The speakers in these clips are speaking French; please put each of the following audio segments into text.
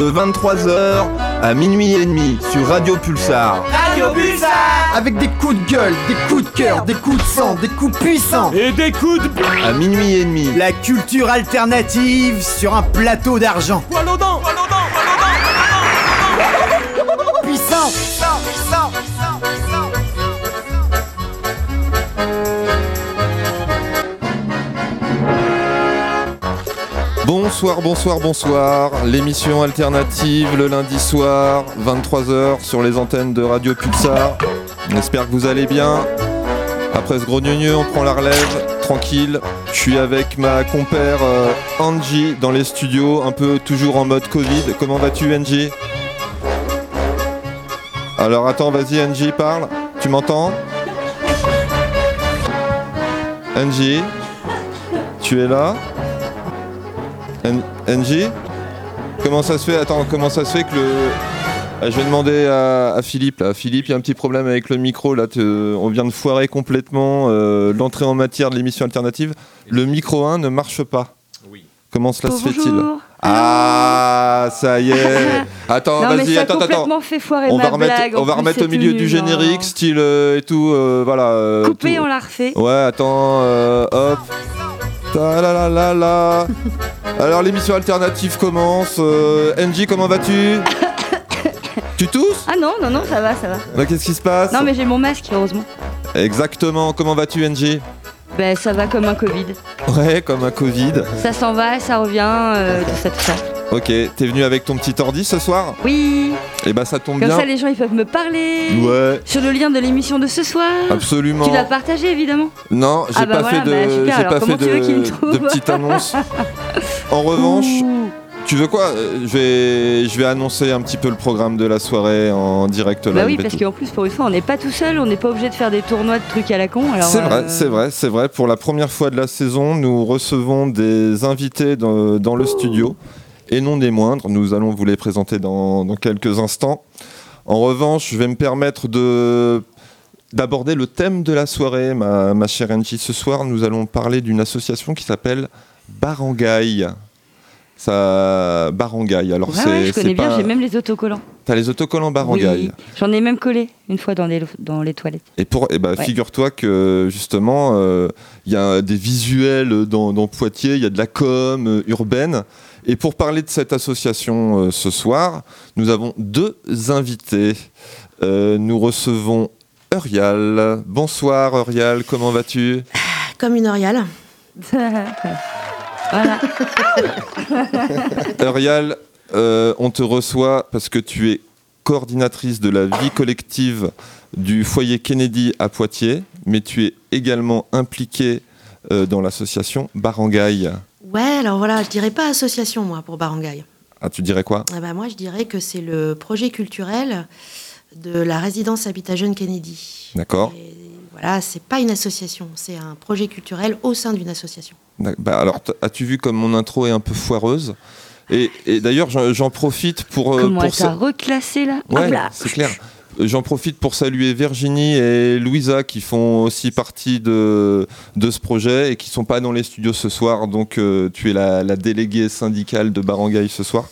de 23h à minuit et demi sur Radio Pulsar. Radio Pulsar Avec des coups de gueule, des coups de cœur, des coups de sang, des coups puissants Et des coups de... À minuit et demi. La culture alternative sur un plateau d'argent. Bonsoir, bonsoir, bonsoir. L'émission alternative le lundi soir, 23h sur les antennes de Radio Pulsar. On espère que vous allez bien. Après ce gros on prend la relève, tranquille. Je suis avec ma compère euh, Angie dans les studios, un peu toujours en mode Covid. Comment vas-tu Angie? Alors attends, vas-y Angie, parle. Tu m'entends? Angie Tu es là? NJ Comment ça se fait Attends, comment ça se fait que le. Ah, je vais demander à, à Philippe. Là. Philippe, il y a un petit problème avec le micro. Là, te- on vient de foirer complètement euh, l'entrée en matière de l'émission alternative. Le micro 1 ne marche pas. Oui. Comment cela se fait-il Bonjour. Ah, ça y est. Attends, vas-y, ça a attends, attends. complètement fait foirer On ma va remettre, blague. on va plus, remettre au milieu du générique, style euh, et tout. euh, voilà. euh, Coupé, tout. on l'a refait. Ouais, attends, euh, hop. Ta la la la la. Alors l'émission alternative commence. Euh, NJ, comment vas-tu? Tu tousses? Ah non, non, non, ça va, ça va. Bah, Qu'est-ce qui se passe? Non, mais j'ai mon masque, heureusement. Exactement, comment vas-tu NJ Ben, ça va comme un Covid. Ouais, comme un Covid. Ça s'en va, ça revient, euh, tout ça, tout ça. Ok, t'es venu avec ton petit ordi ce soir Oui, Et bah ça tombe comme bien. ça les gens ils peuvent me parler. Ouais, Sur le lien de l'émission de ce soir. absolument. Tu l'as partagé évidemment. Non, j'ai Ah bah pas voilà, fait bah de, alors pas fait de, de petite annonce. En revanche, Ouh. tu veux quoi Euh, Je vais, je vais annoncer un petit peu le programme de la soirée en direct live. Bah oui, parce qu'en plus pour une fois on n'est pas tout seul, on n'est pas obligé de faire des tournois de trucs à la con. alors, C'est vrai, euh, c'est vrai, c'est vrai. Pour la première fois de la saison, nous recevons des invités dans, dans le studio, et non des moindres. Nous allons vous les présenter dans, quelques instants. En revanche, je vais me permettre de d'aborder le thème de la soirée, ma, ma chère Angie. Ce soir, nous allons parler d'une association qui s'appelle Barangay. Ça, Barangay. Alors Ouais, c'est, ouais, je connais bien, pas- j'ai même les autocollants. T'as les autocollants Barangay. Oui, j'en ai même collé une fois dans les, dans les toilettes. Et pour, eh ben, Ouais. figure-toi que justement, euh, il y a des visuels dans, dans Poitiers, il y a de la com euh, urbaine. Et pour parler de cette association euh, ce soir, nous avons deux invités. Euh, nous recevons Eurial. Bonsoir Eurial, comment vas-tu? Comme une Oriale. voilà. Euh, on te reçoit parce que tu es coordinatrice de la vie collective du foyer Kennedy à Poitiers, mais tu es également impliquée euh, dans l'association Barangay. Ouais, alors voilà, je dirais pas association, moi, pour Barangay. Ah, tu dirais quoi? Ah bah, moi, je dirais que c'est le projet culturel de la résidence Habitat Jeune Kennedy. D'accord. Voilà, c'est pas une association, c'est un projet culturel au sein d'une association. Bah, alors, as-tu vu comme mon intro est un peu foireuse? Et, et d'ailleurs, j'en profite pour. euh, Comment pour sa- reclassé là? Ouais, Hop là. c'est clair. Euh, J'en profite pour saluer Virginie et Louisa qui font aussi partie de, de ce projet et qui sont pas dans les studios ce soir. Donc, euh, tu es la, la déléguée syndicale de Barangay ce soir.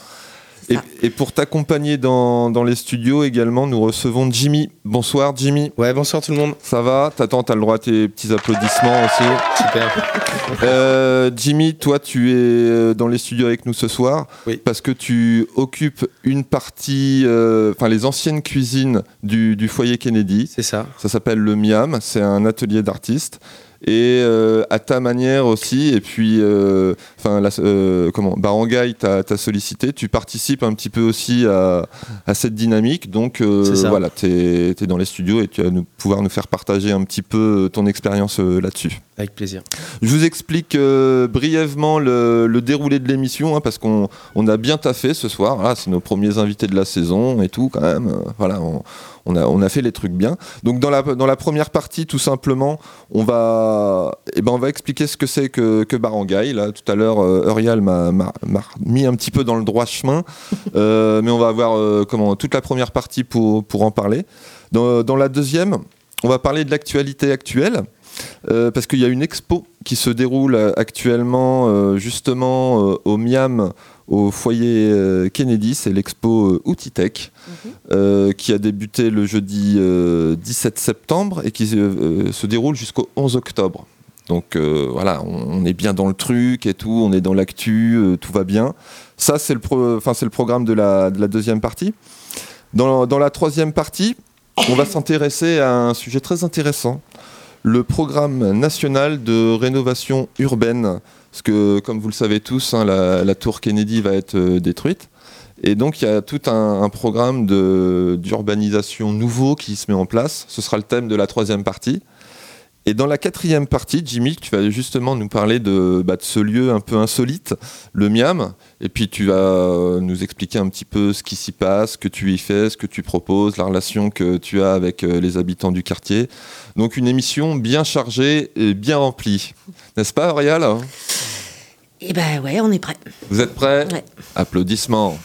Et, pour t'accompagner dans, dans les studios également, nous recevons Jimmy. Bonsoir Jimmy. Ouais, bonsoir tout le monde. Ça va? T'attends, t'as le droit à tes petits applaudissements aussi. Super. Euh, Jimmy, toi, tu es euh, dans les studios avec nous ce soir Oui. parce que tu occupes une partie, euh, enfin les anciennes cuisines du, du foyer Kennedy. C'est ça. Ça s'appelle le Miam, c'est un atelier d'artistes. Et euh, à ta manière aussi, et puis, euh, enfin, euh, comment, Barangay t'a sollicité, tu participes un petit peu aussi à, à cette dynamique. Donc euh, voilà, tu es, dans les studios et tu vas nous, pouvoir nous faire partager un petit peu ton expérience là-dessus. Avec plaisir. Je vous explique brièvement le, le déroulé de l'émission, hein, parce qu'on on a bien taffé ce soir. Ah, c'est nos premiers invités de la saison et tout, quand même. Voilà, on, on a, on a fait les trucs bien. Donc, dans la, dans la première partie, tout simplement, on va, eh ben, on va expliquer ce que c'est que, que Barangay. Là, tout à l'heure, euh, Eurial m'a m'a- m'a mis un petit peu dans le droit chemin. Euh, mais on va avoir euh, comment, toute la première partie pour, pour en parler. Dans, dans la deuxième, on va parler de l'actualité actuelle. Euh, parce qu'il y a une expo qui se déroule actuellement euh, justement euh, au Miam au foyer euh, Kennedy, c'est l'expo euh, Outitech, euh, qui a débuté le jeudi euh, 17 septembre et qui se déroule jusqu'au 11 octobre. Donc euh, voilà, on, on est bien dans le truc et tout, on est dans l'actu, euh, tout va bien. Ça, c'est le, pro- programme de la, de la deuxième partie. Dans, dans la troisième partie, on va s'intéresser à un sujet très intéressant, le programme national de rénovation urbaine. Parce que, comme vous le savez tous, hein, la, tour Kennedy va être euh, détruite. Et donc, il y a tout un, programme d'urbanisation nouveau qui se met en place. Ce sera le thème de la troisième partie. Et dans la quatrième partie, Jimmy, tu vas justement nous parler de, bah, de ce lieu un peu insolite, le Miam. Et puis tu vas euh, nous expliquer un petit peu ce qui s'y passe, ce que tu y fais, ce que tu proposes, la relation que tu as avec euh, les habitants du quartier. Donc une émission bien chargée et bien remplie. N'est-ce pas, Aurial? Et ben ouais, on est prêt. Vous êtes prêts? Ouais. Applaudissements.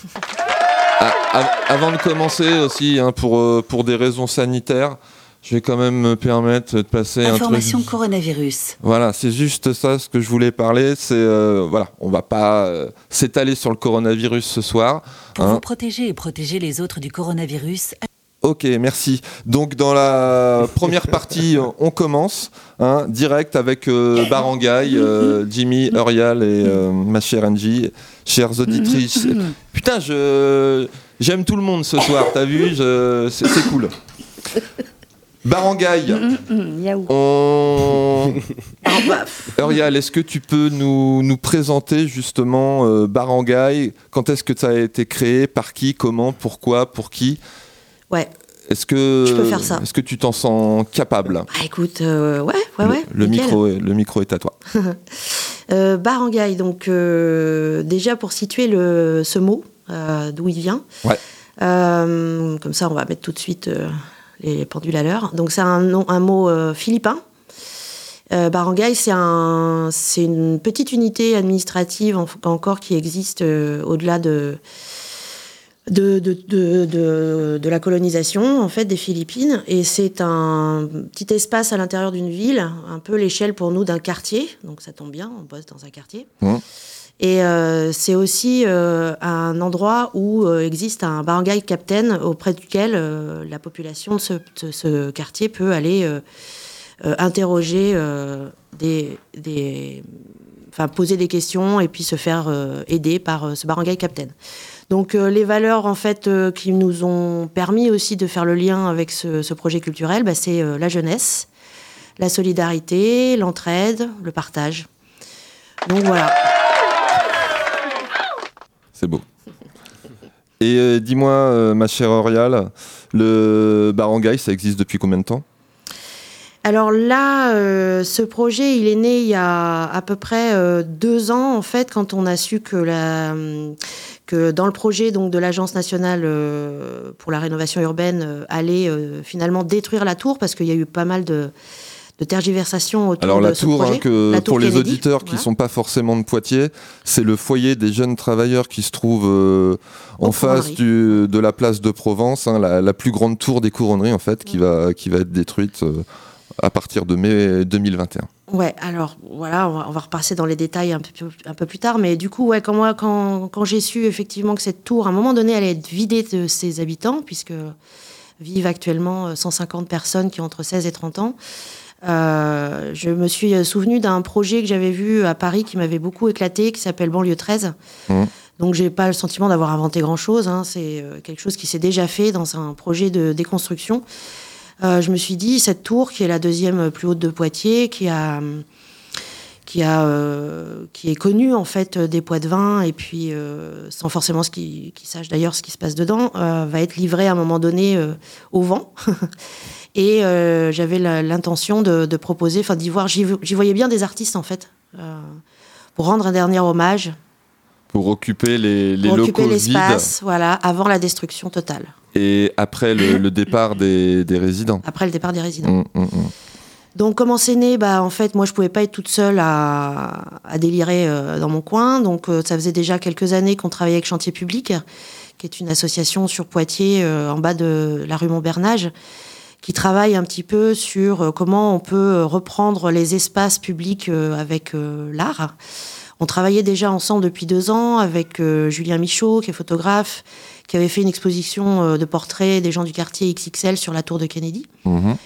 Ah, av- avant de commencer aussi, hein, pour, euh, pour des raisons sanitaires, je vais quand même me permettre de passer un Information truc. coronavirus. Voilà, c'est juste ça ce que je voulais parler. C'est euh, voilà, on va pas euh, s'étaler sur le coronavirus ce soir. Pour hein. vous protéger et protéger les autres du coronavirus, Ok, merci. Donc dans la première partie, on commence hein, direct avec euh, Barangay, euh, Jimmy, Urial et euh, ma chère Angie, chères auditrices. Putain, je j'aime tout le monde ce soir. T'as vu je- c'est cool. Barangay, Hum, Yaou. on... Ah, bah, pff, Urial, est-ce que tu peux nous, nous présenter justement euh, Barangay Quand est-ce que ça a été créé? Par qui? Comment? Pourquoi? Pour qui? Ouais. Est-ce que, Je peux faire ça. Est-ce que tu t'en sens capable? Bah écoute, euh, ouais, ouais, ouais. le, micro est, le micro est à toi. Euh, barangay, donc déjà pour situer le, ce mot, d'où il vient. Ouais. Comme ça, on va mettre tout de suite les pendules à l'heure. Donc c'est un, mot euh, philippin. Euh, barangay, c'est un, c'est une petite unité administrative en- encore qui existe euh, au-delà de la colonisation en fait des Philippines et c'est un petit espace à l'intérieur d'une ville, un peu l'échelle pour nous d'un quartier, donc ça tombe bien, on bosse dans un quartier. Et euh, c'est aussi euh, un endroit où euh, existe un barangay captain auprès duquel la population de ce, quartier peut aller interroger des, enfin poser des questions et puis se faire aider par ce barangay captain. Donc les valeurs en fait qui nous ont permis aussi de faire le lien avec ce, projet culturel, bah, c'est la jeunesse, la solidarité, l'entraide, le partage. Donc voilà. C'est beau. Et euh, dis-moi, euh, ma chère Aurial, le Barangay, ça existe depuis combien de temps? Alors là, euh, ce projet, il est né il y a à peu près deux ans, en fait, quand on a su que, que dans le projet donc, de l'Agence nationale pour la rénovation urbaine allait finalement détruire la tour, parce qu'il y a eu pas mal de, de tergiversations autour Alors de la ce tour, projet. hein, que, La tour pour les auditeurs qui voilà. sont pas forcément de Poitiers, c'est le foyer des jeunes travailleurs qui se trouve euh, en face du, de la place de Provence, hein, la, la plus grande tour des couronneries en fait, qui, va, qui va être détruite euh, à partir de mai 2021. Ouais, alors voilà, on va, on va repasser dans les détails un peu, un peu plus tard, mais du coup, ouais, quand, moi, quand, quand j'ai su effectivement que cette tour, à un moment donné, allait être vidée de ses habitants, puisque vivent actuellement euh, 150 personnes qui ont entre 16 et 30 ans, euh, je me suis souvenu d'un projet que j'avais vu à Paris qui m'avait beaucoup éclaté, qui s'appelle Banlieue 13. Mhm. Donc j'ai pas le sentiment d'avoir inventé grand-chose, hein, c'est euh, quelque chose qui s'est déjà fait dans un projet de déconstruction. Euh, je me suis dit, cette tour, qui est la deuxième plus haute de Poitiers, qui a, qui a, euh, qui est connue en fait des poids de vin, et puis euh, sans forcément ce qui, qui sache d'ailleurs ce qui se passe dedans, euh, va être livrée à un moment donné euh, au vent. et euh, j'avais l'intention de, de proposer, enfin d'y voir, j'y voyais bien des artistes en fait, euh, pour rendre un dernier hommage, Pour occuper les, les pour occuper locaux l'espace, voilà, avant la destruction totale, et après le, le départ des, des résidents. après le départ des résidents. Hum, hum, hum. Donc comment c'est né Bah en fait moi je pouvais pas être toute seule à, à délirer euh, dans mon coin. Donc euh, ça faisait déjà quelques années qu'on travaillait avec Chantier Public, qui est une association sur Poitiers euh, en bas de la rue Montbernage, qui travaille un petit peu sur euh, comment on peut euh, reprendre les espaces publics euh, avec l'art. On travaillait déjà ensemble depuis deux ans avec Julien Michaud, qui est photographe, qui avait fait une exposition de portraits des gens du quartier XXL sur la tour de Kennedy. Mhm.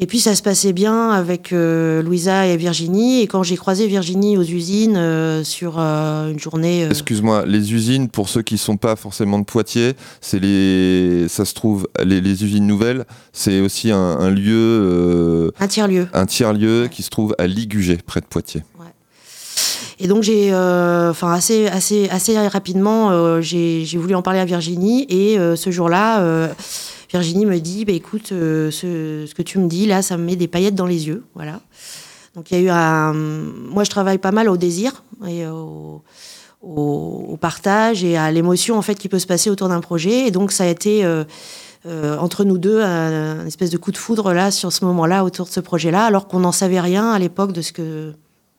Et puis ça se passait bien avec euh, Louisa et Virginie. Et quand j'ai croisé Virginie aux usines euh, sur euh, une journée, Excuse-moi, les usines, pour ceux qui sont pas forcément de Poitiers, c'est les, ça se trouve, les, les usines nouvelles, c'est aussi un, un lieu, un tiers-lieu. un tiers-lieu qui se trouve à Ligugé, près de Poitiers. Et donc j'ai, euh, enfin assez, assez, assez rapidement, euh, j'ai voulu en parler à Virginie. Et euh, ce jour-là, Virginie me dit, bah, écoute, euh, ce, ce que tu me dis là, ça me met des paillettes dans les yeux, voilà. Donc il y a eu un, moi je travaille pas mal au désir et au, au, au partage et à l'émotion en fait qui peut se passer autour d'un projet. Et donc ça a été euh, euh, entre nous deux un, un espèce de coup de foudre là sur ce moment-là autour de ce projet-là, alors qu'on n'en savait rien à l'époque de ce que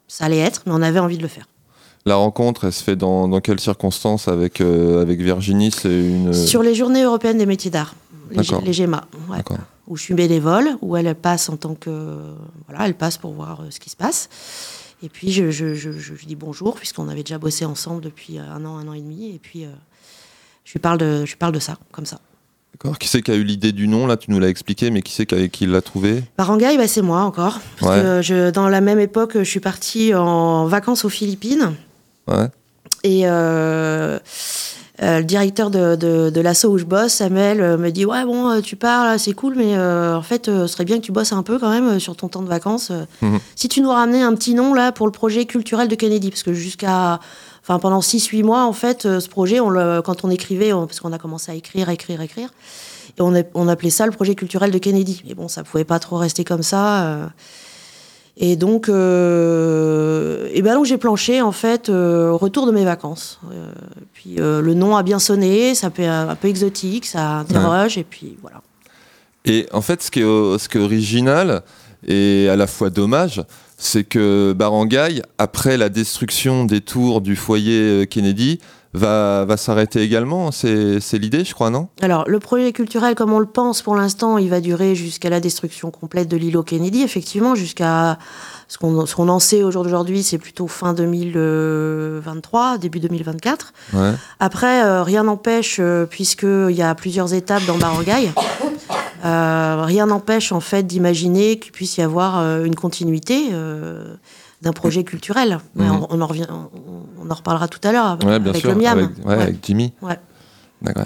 ça allait être, mais on avait envie de le faire. La rencontre, elle se fait dans, dans quelles circonstances avec, euh, avec Virginie? C'est une. Sur les Journées européennes des métiers d'art, les, les GEMA, ouais. Où je suis bénévole, où elle passe en tant que voilà, elle passe pour voir euh, ce qui se passe. Et puis je, je, je, je lui dis bonjour puisqu'on avait déjà bossé ensemble depuis un an, un an et demi. Et puis euh, je lui parle de, je lui parle de ça, comme ça. D'accord. Qui c'est qui a eu l'idée du nom Là, tu nous l'as expliqué, mais qui c'est qui, qui l'a trouvé? Barangay, bah, c'est moi encore. Parce Ouais. que je, dans la même époque, je suis partie en vacances aux Philippines. Ouais. Et euh, euh, le directeur de, de, de l'asso où je bosse, Samuel, euh, me dit Ouais, bon, euh, tu pars, c'est cool, mais euh, en fait, euh, ce serait bien que tu bosses un peu quand même euh, sur ton temps de vacances. Euh, Mhm. Si tu nous ramenais un petit nom là pour le projet culturel de Kennedy, parce que jusqu'à. Enfin, pendant 6-8 mois, en fait, euh, ce projet, on le, quand on écrivait, on- parce qu'on a commencé à écrire, écrire, écrire, et on, a- on appelait ça le projet culturel de Kennedy. Mais bon, ça pouvait pas trop rester comme ça. euh. Et donc, euh, et ben donc j'ai planché en fait euh, au retour de mes vacances. Euh, puis euh, le nom a bien sonné, ça fait un, peu exotique, ça interroge, et puis voilà. Et en fait, ce qui est, ce qui est original et à la fois dommage, c'est que Barangay, après la destruction des tours du foyer Kennedy, va, va s'arrêter également. C'est l'idée, je crois, non? Alors le projet culturel, comme on le pense pour l'instant, il va durer jusqu'à la destruction complète de l'îlot Kennedy, effectivement, jusqu'à ce qu'on qu'on en sait au jour d'aujourd'hui, c'est plutôt fin 2023, début 2024. Ouais. Après, euh, rien n'empêche, euh, puisqu'il y a plusieurs étapes dans Barangay, euh, rien n'empêche en fait d'imaginer qu'il puisse y avoir euh, une continuité euh, d'un projet culturel. Mais Mhm. on, on en revient, on, on en reparlera tout à l'heure Ouais, bien avec sûr. le Miam. Avec, ouais, Ouais. avec Jimmy. Ouais. D'accord.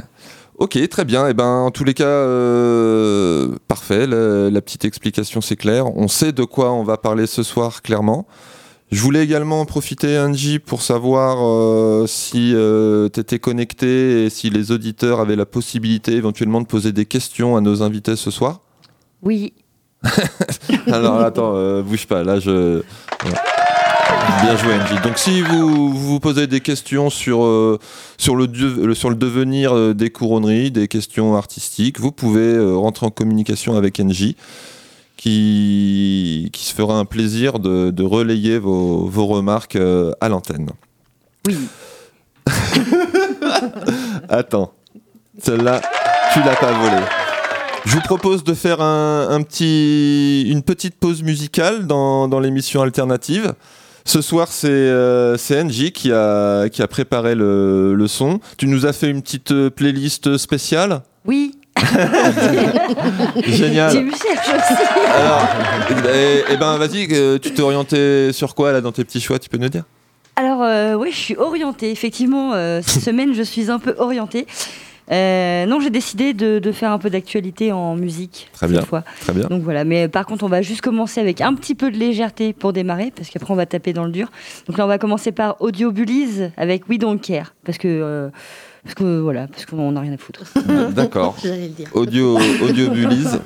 Ok, très bien. Et ben, en tous les cas, euh, parfait. La, la petite explication, c'est clair. On sait de quoi on va parler ce soir, clairement. Je voulais également en profiter, Angie, pour savoir euh, si tu étais connecté et si les auditeurs avaient la possibilité éventuellement de poser des questions à nos invités ce soir. Oui. Alors attends, euh, bouge pas. Là, je. Bien joué, Angie. Donc, si vous vous posez des questions sur, euh, sur, le, sur le devenir euh, des couronneries, des questions artistiques, vous pouvez rentrer en communication avec Angie, qui, qui se fera un plaisir de, de relayer vos, vos remarques à l'antenne. Oui. Attends, celle-là, tu l'as pas volée. Je vous propose de faire un, un petit, une petite pause musicale dans, dans l'émission alternative. Ce soir, c'est euh, Angie qui a, qui a préparé le, le son. Tu nous as fait une petite euh, playlist spéciale? Oui. Génial. J'ai eu cherche aussi. Alors, et, et ben vas-y, euh, tu t'es orienté sur quoi là dans tes petits choix, tu peux nous dire? Alors, euh, oui, je suis orientée. Effectivement, euh, cette semaine, je suis un peu orientée. Euh, non, j'ai décidé de, de faire un peu d'actualité en musique Très cette bien. fois. Très bien. Donc voilà, mais par contre, on va juste commencer avec un petit peu de légèreté pour démarrer, parce qu'après, on va taper dans le dur. Donc là, on va commencer par Audio Bullies avec We Don't Care, parce que, euh, parce que voilà, parce qu'on n'a rien à foutre. D'accord. Le dire. Audio, audio Bullies.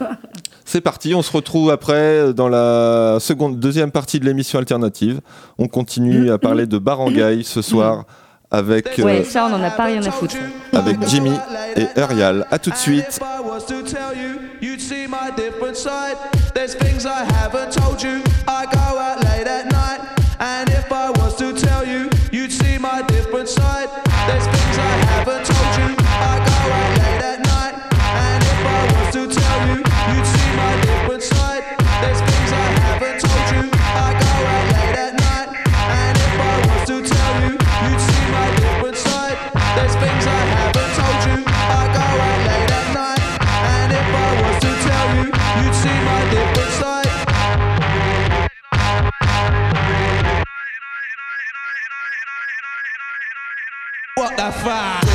C'est parti, on se retrouve après dans la seconde, deuxième partie de l'émission alternative. On continue à parler de Barangay ce soir avec, euh, Ouais, ça, on en a pas rien à foutre. avec Jimmy et Urial. A tout de suite. fuck.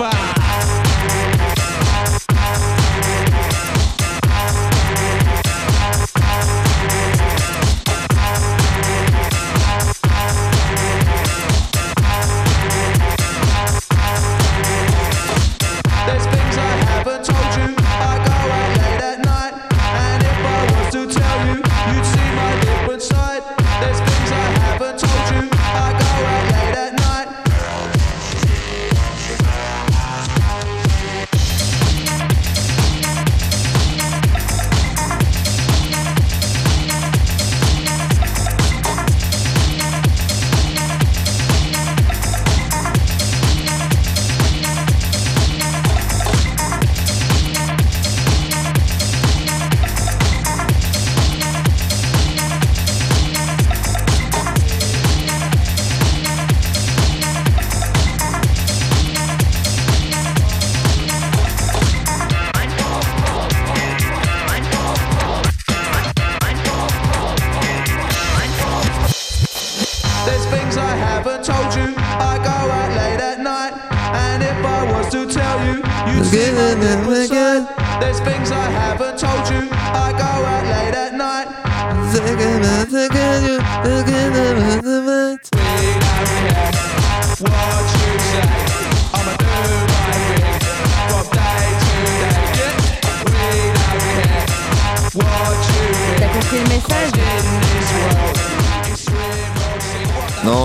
What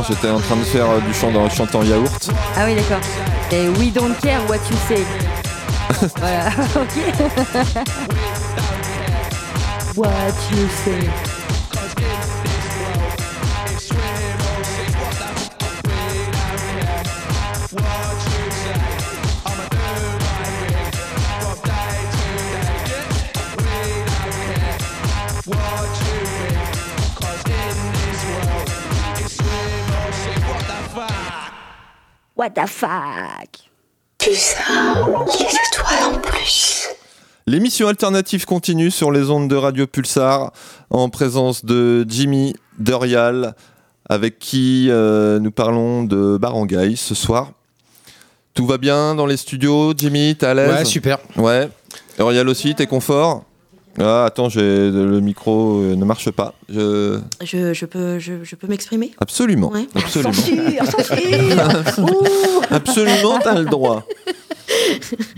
j'étais en train de faire euh, du chant dans chantant yaourt. Ah oui, d'accord. Et we don't care what you say. voilà, ok. what you say. What the fuck L'émission alternative continue sur les ondes de Radio Pulsar en présence de Jimmy Durial avec qui euh, nous parlons de Barangay ce soir. Tout va bien dans les studios, Jimmy, t'es à l'aise? Ouais, super. Ouais. Durial aussi, t'es confort? Ah, attends, le micro euh, ne marche pas. Je... Je, je peux, je, je peux m'exprimer? Absolument. Ouais. Absolument. Censure, censure. Absolument, t'as le droit.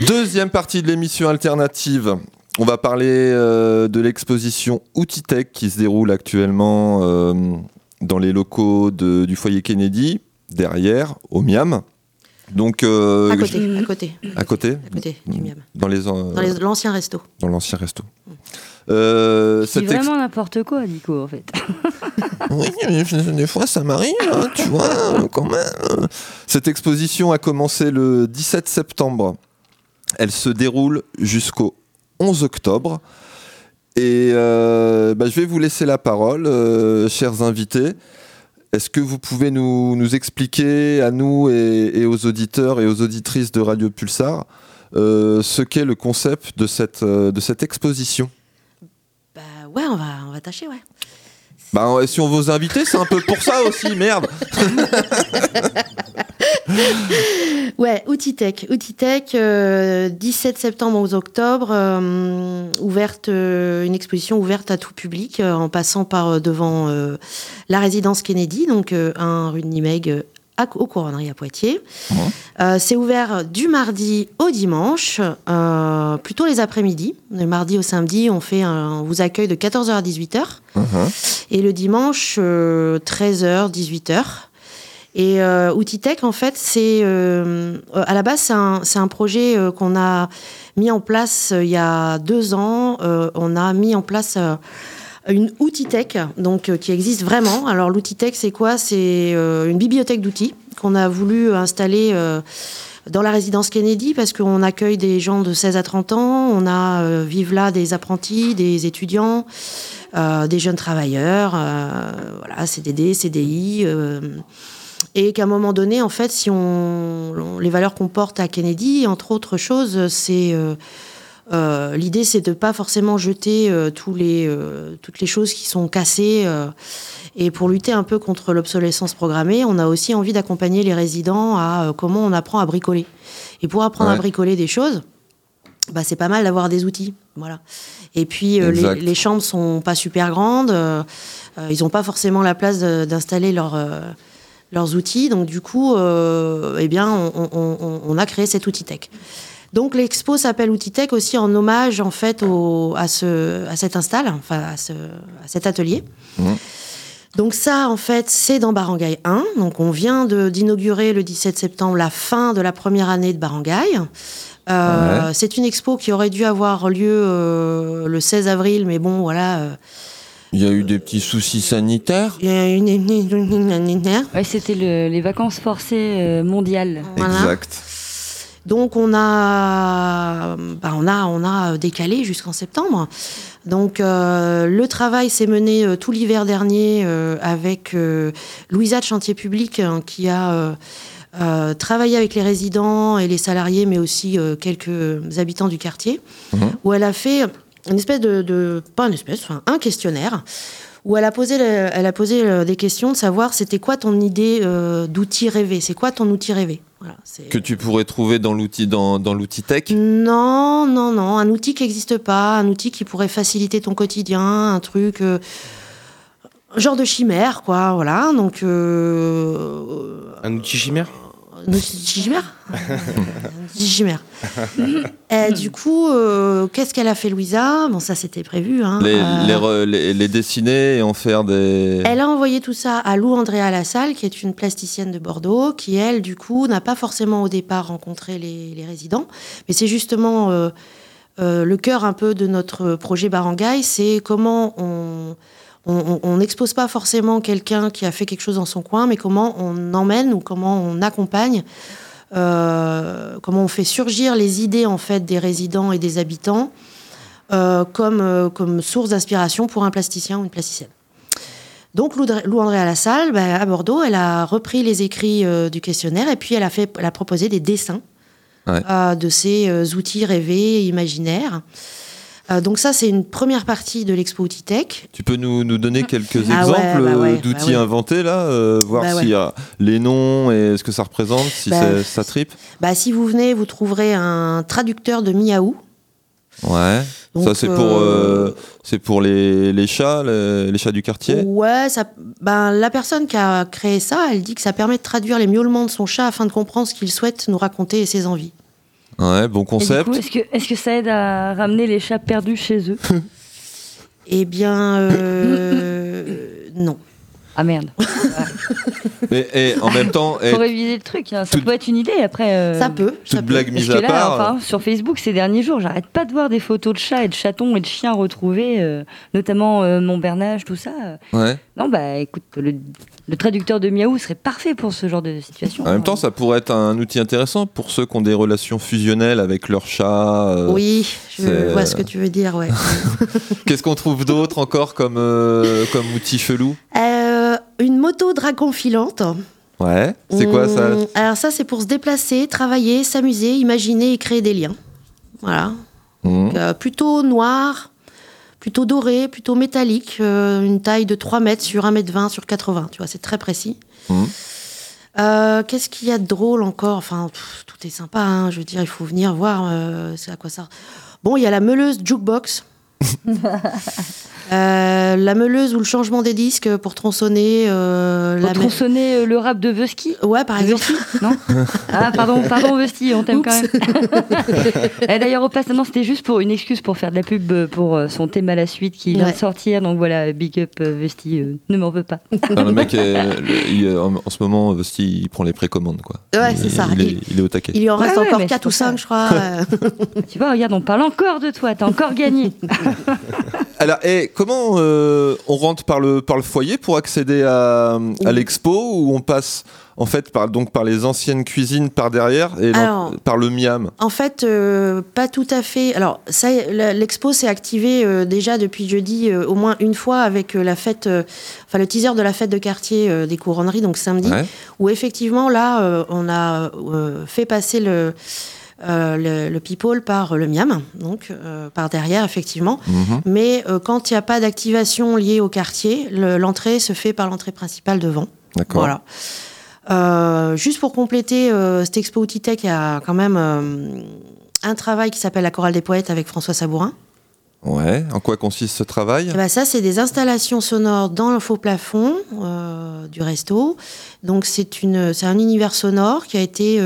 Deuxième partie de l'émission alternative. On va parler euh, de l'exposition Outitech qui se déroule actuellement euh, dans les locaux de- du foyer Kennedy, derrière, au Miam. Donc, euh, À côté, à côté, à côté, à côté du Miam. dans les, euh, Dans les- l'ancien resto. dans l'ancien resto. Euh, C'est ex- vraiment n'importe quoi, Nico, en fait. Oui, mais des fois ça m'arrive, hein, tu vois, euh, quand même. Cette exposition a commencé le 17 septembre. Elle se déroule jusqu'au 11 octobre. Et euh, bah, je vais vous laisser la parole, euh, chers invités. Est-ce que vous pouvez nous, nous expliquer à nous et, et aux auditeurs et aux auditrices de Radio Pulsar euh, ce qu'est le concept de cette, euh, de cette exposition? Bah ouais, on va, on va tâcher, ouais. Bah, si on vous invite, c'est un peu pour ça aussi, merde Ouais, Outitech. Outitech, euh, 17 septembre au octobre, euh, ouverte, euh, une exposition ouverte à tout public, euh, en passant par euh, devant euh, la résidence Kennedy, donc euh, un rue de Nimeg euh, à, aux Couronneries à Poitiers. Euh, c'est ouvert du mardi au dimanche, euh, plutôt les après-midi. Le mardi au samedi, on, fait un- on vous accueille de 14h à 18h. Et le dimanche, euh, 13h, 18h. Et euh, Outitech, en fait, c'est euh, à la base, c'est un, projet euh, qu'on a mis en place euh, il y a deux ans. On a mis en place une outil tech, donc qui existe vraiment. Alors l'outil tech, c'est quoi? C'est une bibliothèque d'outils qu'on a voulu installer dans la résidence Kennedy parce qu'on accueille des gens de 16 à 30 ans. On a euh, vivent là des apprentis, des étudiants, des jeunes travailleurs, voilà, CDD, CDI. Et qu'à un moment donné, en fait, si on, on- les valeurs qu'on porte à Kennedy, entre autres choses, c'est euh, euh, l'idée, c'est de pas forcément jeter euh, tous les, euh, toutes les choses qui sont cassées. euh, et pour lutter un peu contre l'obsolescence programmée, on a aussi envie d'accompagner les résidents à comment on apprend à bricoler. Et pour apprendre à bricoler des choses, bah, c'est pas mal d'avoir des outils. Voilà. Et puis, euh, les, les chambres sont pas super grandes. euh, ils n'ont pas forcément la place d'installer leur, euh, leurs outils. Donc, du coup, euh, eh bien, on, on- on- on a créé cet outil tech. Donc, l'expo s'appelle Outil Tech aussi en hommage, en fait, au, à, ce, à cet install, enfin, à, ce, à cet atelier. Mhm. Donc ça, en fait, c'est dans Barangay 1. Donc on vient d'inaugurer le 17 septembre la fin de la première année de Barangay. Euh, Ouais. C'est une expo qui aurait dû avoir lieu euh, le 16 avril, mais bon, voilà. Il y a eu des petits soucis sanitaires. il y a une- une- une- une- une- Ouais, c'était le- les vacances forcées euh, mondiales. Voilà. Exact. Donc on a, bah, on a, on a décalé jusqu'en septembre. Donc euh, le travail s'est mené euh, tout l'hiver dernier euh, avec euh, Louisa de Chantier Public hein, qui a euh, euh, travaillé avec les résidents et les salariés, mais aussi euh, quelques habitants du quartier, Mhm. où elle a fait une espèce de, de- pas une espèce, enfin un questionnaire où elle a posé, le- elle a posé euh, des questions de savoir c'était quoi ton idée euh, d'outil rêvé, c'est quoi ton outil rêvé? Voilà, Que tu pourrais trouver dans l'outil dans, dans l'outil tech? non, non, non. Un outil qui n'existe pas, un outil qui pourrait faciliter ton quotidien, un truc. euh, genre de chimère, quoi, voilà. Donc. Euh, Un outil chimère? Outil chimère. Et du coup, euh, qu'est-ce qu'elle a fait, Louisa? Bon, ça, c'était prévu. Hein. Les, Euh, les, re- les- les dessiner et en faire des. Elle a envoyé tout ça à Lou Andrea Lassalle, qui est une plasticienne de Bordeaux, qui, elle, du coup, n'a pas forcément au départ rencontré les, les résidents. Mais c'est justement euh, euh, le cœur un peu de notre projet Barangay, c'est comment on on- n'expose pas forcément quelqu'un qui a fait quelque chose dans son coin, mais comment on emmène ou comment on accompagne, euh, comment on fait surgir les idées en fait des résidents et des habitants euh, comme, euh, comme source d'inspiration pour un plasticien ou une plasticienne. Donc Lou, André à la salle, bah, à Bordeaux, elle a repris les écrits du questionnaire et puis elle a, fait, elle a proposé des dessins Ouais. de ces outils rêvés, imaginaires. Euh, donc ça, c'est une première partie de l'expo Outil Tech. Tu peux nous, nous donner quelques Ah ouais, exemples bah ouais, euh, d'outils bah ouais. inventés là, euh, voir Bah ouais. s'il y a les noms et ce que ça représente, si Bah, ça tripe. Bah, si vous venez, vous trouverez un traducteur de miaou. Ouais. Donc, ça c'est pour euh, c'est pour les, les chats, les, les chats du quartier. Ouais, ça, ben, la personne qui a créé ça, elle dit que ça permet de traduire les miaulements de son chat afin de comprendre ce qu'il souhaite nous raconter et ses envies. Ouais, bon concept. coup, est-ce que, est-ce que ça aide à ramener les chats perdus chez eux? Eh bien, euh, non. Ah merde. Mais et en même temps, et Faut réviser le truc. hein. Ça Tout- peut être une idée après. euh, Ça peut. ça toute peut. blague Parce mise que à là, part. enfin, sur Facebook ces derniers jours, j'arrête pas de voir des photos de chats et de chatons et de chiens retrouvés, euh, notamment euh, mon bernage, tout ça. ouais. Non, bah écoute, le, le traducteur de miaou serait parfait pour ce genre de situation. En même temps, ça pourrait être un outil intéressant pour ceux qui ont des relations fusionnelles avec leur chat. euh, Oui, je c'est- vois ce que tu veux dire, ouais. Qu'est-ce qu'on trouve d'autre encore comme, euh, comme outil chelou? Euh, une moto dragon filante. Ouais. C'est quoi ça Hum, Alors ça, c'est pour se déplacer, travailler, s'amuser, imaginer et créer des liens. Voilà. Mmh. Euh, plutôt noir, plutôt doré, plutôt métallique, euh, une taille de 3 mètres sur 1 mètre 20 sur 80, tu vois, c'est très précis. Mhm. Euh, Qu'est-ce qu'il y a de drôle encore? Enfin, pff, tout est sympa, hein, je veux dire, il faut venir voir euh, c'est à quoi ça... Bon, il y a la meuleuse jukebox. Euh, la meuleuse ou le changement des disques pour tronçonner euh, Pour la tronçonner euh, le rap de Vusky Ouais, par exemple. Non Ah, pardon, pardon, on t'aime quand même. Et D'ailleurs, au passage, non, c'était juste pour une excuse pour faire de la pub euh, pour son thème à la suite qui vient Ouais. de sortir. Donc voilà, big up Vusty, euh, ne m'en veux pas. Non, le mec, est- le- il- en, en ce moment, Vesti, il prend les précommandes, quoi. Ouais, c'est ça. Il, est, Il- il est au taquet. Il y en Ouais, reste ouais, encore mais 4 c'est ou pour ça. 5, je crois. tu vois, regarde, on parle encore de toi, t'as encore gagné. Alors, et comment euh, on rentre par le, par le foyer pour accéder à, à l'expo ou on passe en fait par, donc, par les anciennes cuisines par derrière et Alors, par le Miam? En fait, euh, pas tout à fait. Alors, ça, l'expo s'est activée euh, déjà depuis jeudi au moins une fois avec la fête, enfin le teaser de la fête de quartier des couronneries, donc samedi, Ouais. où effectivement là, on a fait passer le, le, le people par le miam, donc euh, par derrière effectivement. Mhm. Mais euh, quand il n'y a pas d'activation liée au quartier, le- l'entrée se fait par l'entrée principale devant. D'accord. Voilà. Euh, juste pour compléter euh, cette expo Outitech, il y a quand même euh, un travail qui s'appelle la chorale des poètes avec François Sabourin. Ouais. En quoi consiste ce travail? Et ben ça, c'est des installations sonores dans le faux plafond euh, du resto. Donc c'est un univers sonore qui a été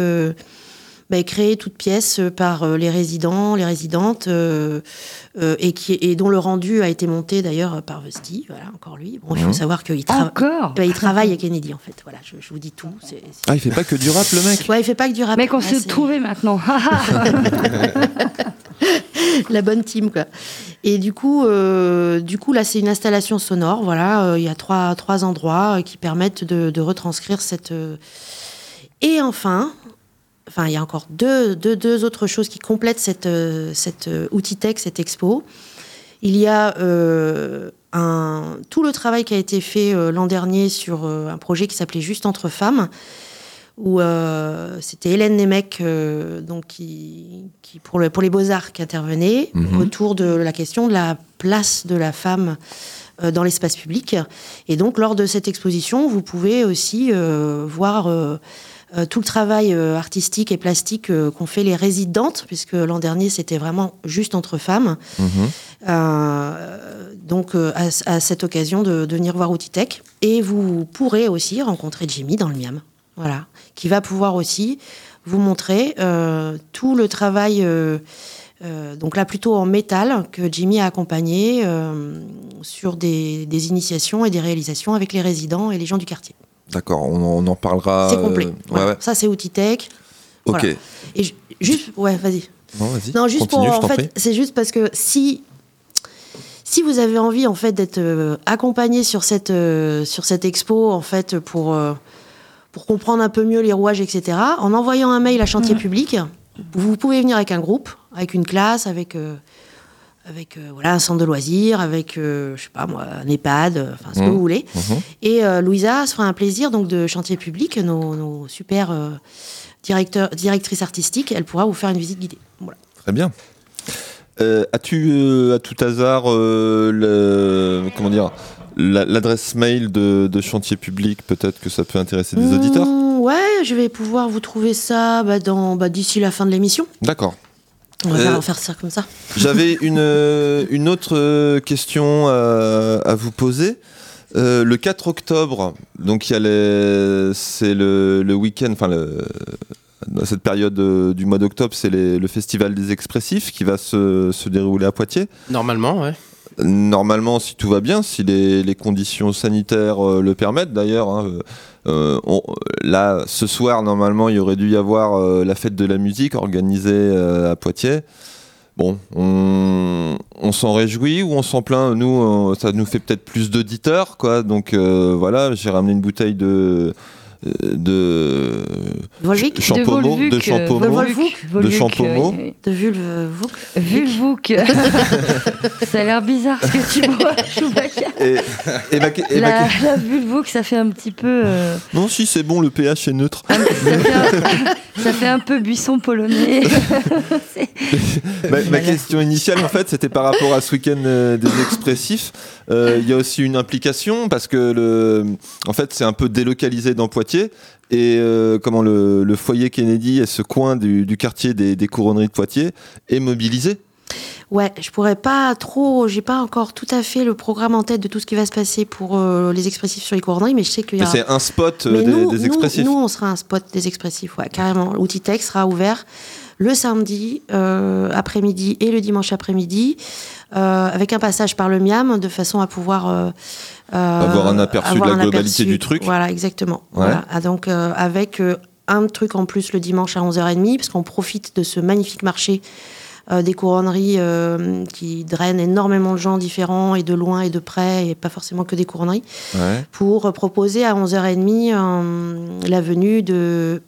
euh, ben, créé toute pièce par euh, les résidents, les résidentes, euh, euh, et qui et dont le rendu a été monté d'ailleurs par Vesti. Voilà, encore lui. Bon, il faut Mhm. savoir qu'il Ben, il travaille à Kennedy en fait. Voilà, je, je vous dis tout. C'est, c'est- Ah, il fait pas que du rap, le mec Ouais, il fait pas que du rap. Mec, on Ouais, se c'est trouvait maintenant. la bonne team quoi. Et du coup, euh, du coup là, c'est une installation sonore. Voilà, Euh, il y a trois trois endroits euh, qui permettent de, de retranscrire cette. euh, Et enfin. Enfin, il y a encore deux, deux, deux autres choses qui complètent cette, euh, cette euh, Outitech, cette expo. Il y a euh, un, tout le travail qui a été fait euh, l'an dernier sur euh, un projet qui s'appelait Juste entre femmes, où c'était Hélène Nemec, donc qui, qui pour, le, pour les beaux-arts, qui intervenait Mhm. autour de la question de la place de la femme dans l'espace public. Et donc, lors de cette exposition, vous pouvez aussi voir euh, tout le travail euh, artistique et plastique euh, qu'ont fait les résidentes, puisque l'an dernier, c'était vraiment juste entre femmes. Mhm. Donc, à, à cette occasion de, de venir voir Outitech. Et vous pourrez aussi rencontrer Jimmy dans le Miam. Voilà. Qui va pouvoir aussi vous montrer tout le travail, donc là plutôt en métal, que Jimmy a accompagné sur des, des initiations et des réalisations avec les résidents et les gens du quartier. D'accord, on, on en parlera. C'est complet. euh, ouais, Voilà. ouais. Ça, c'est Outitech. Ok. Voilà. Et ju- juste, ouais, vas-y. Non, vas-y. Non, juste Continue, pour en fait, c'est juste parce que si si vous avez envie en fait d'être euh, accompagné sur cette euh, sur cette expo en fait pour euh, pour comprendre un peu mieux les rouages etc. En envoyant un mail à Chantier Public, vous pouvez venir avec un groupe, avec une classe, avec euh, avec euh, voilà un centre de loisirs, avec euh, je sais pas moi un EHPAD, euh, enfin ce que Mhm. vous voulez. Mhm. Et euh, Louisa se fera un plaisir donc de Chantier Public, nos, nos super directeurs directrices artistiques, elle pourra vous faire une visite guidée. Voilà. Très bien. As-tu à tout hasard le, comment dire la- l'adresse mail de, de chantier public Peut-être que ça peut intéresser des auditeurs? Mmh, Ouais, je vais pouvoir vous trouver ça bah, dans bah, d'ici la fin de l'émission. D'accord. On va Euh, faire- ça comme ça. J'avais une, euh, une autre euh, question à, à vous poser. Euh, le 4 octobre, donc il y a les- c'est le, le week-end, enfin le- dans cette période euh, du mois d'octobre, c'est le festival des expressifs qui va se, se dérouler à Poitiers. Normalement, ouais. Normalement, si tout va bien, si les, les conditions sanitaires euh, le permettent d'ailleurs, hein, euh, là, ce soir, normalement, il y aurait dû y avoir euh, la fête de la musique organisée euh, à Poitiers. Bon, on, s'en réjouit ou on s'en plaint? Nous, ça nous fait peut-être plus d'auditeurs, quoi. Donc voilà, j'ai ramené une bouteille de de Volvic Ch- Champomo, de euh, Champomo, Volvuc, de Volvuc, Champomo. oui. de Vulve Vulvouk. ça a l'air bizarre ce que tu bois, Chewbacca. et, et ma- et ma- La, la Vulvouk, ça fait un petit peu. euh, non, si c'est bon, le pH est neutre. ça, fait un, ça fait un peu buisson polonais. Ma, ma question initiale, en fait, c'était par rapport à ce week-end euh, des expressifs. Euh, Il y a aussi une implication parce que, le, en fait, c'est un peu délocalisé dans Poitiers. Et euh, comment le, le foyer Kennedy et ce coin du, du quartier des, des couronneries de Poitiers est mobilisé. Ouais, je pourrais pas trop, j'ai pas encore tout à fait le programme en tête de tout ce qui va se passer pour euh, les expressifs sur les couronneries, mais je sais qu'il y a. c'est un spot euh, des, nous, des nous- expressifs. Nous, on sera un spot des expressifs, ouais, carrément. Outitech sera ouvert le samedi euh, après-midi et le dimanche après-midi, euh, avec un passage par le Miam, de façon à pouvoir euh, Avoir un aperçu de la globalité du truc. Voilà, exactement. Ouais. Voilà. Ah, donc, euh, avec euh, un truc en plus le dimanche à 11h30, parce qu'on profite de ce magnifique marché euh, des couronneries euh, qui drainent énormément de gens différents et de loin et de près, et pas forcément que des couronneries, Ouais. pour euh, proposer à 11h30 euh, la venue de.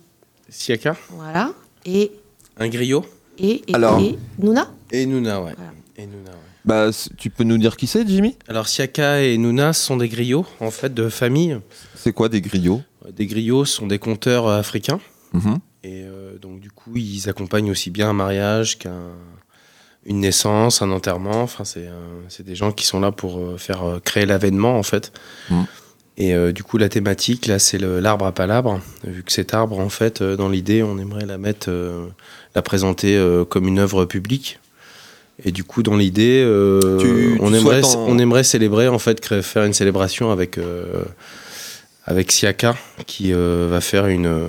Siaka, Voilà. Et. Un griot. Et, et, Alors. et Nouna Et Nuna, ouais. Voilà. Et Nuna, ouais. Bah, tu peux nous dire qui c'est, Jimmy? Alors Siaka et Nuna sont des griots, en fait, de famille. C'est quoi des griots? Des griots sont des conteurs euh, africains. Mhm. Et euh, donc, du coup, ils accompagnent aussi bien un mariage qu'un une naissance, un enterrement. Enfin, c'est euh, c'est des gens qui sont là pour euh, faire euh, créer l'avènement, en fait. Mhm. Et euh, du coup, la thématique, là, c'est l'arbre à palabre. Vu que cet arbre, en fait, euh, dans l'idée, on aimerait la mettre, euh, la présenter euh, comme une œuvre publique. Et du coup, dans l'idée, euh, on, tu aimerait, en- on aimerait célébrer, en fait, créer- faire une célébration avec, euh, avec Siaka, qui euh, va faire une. euh,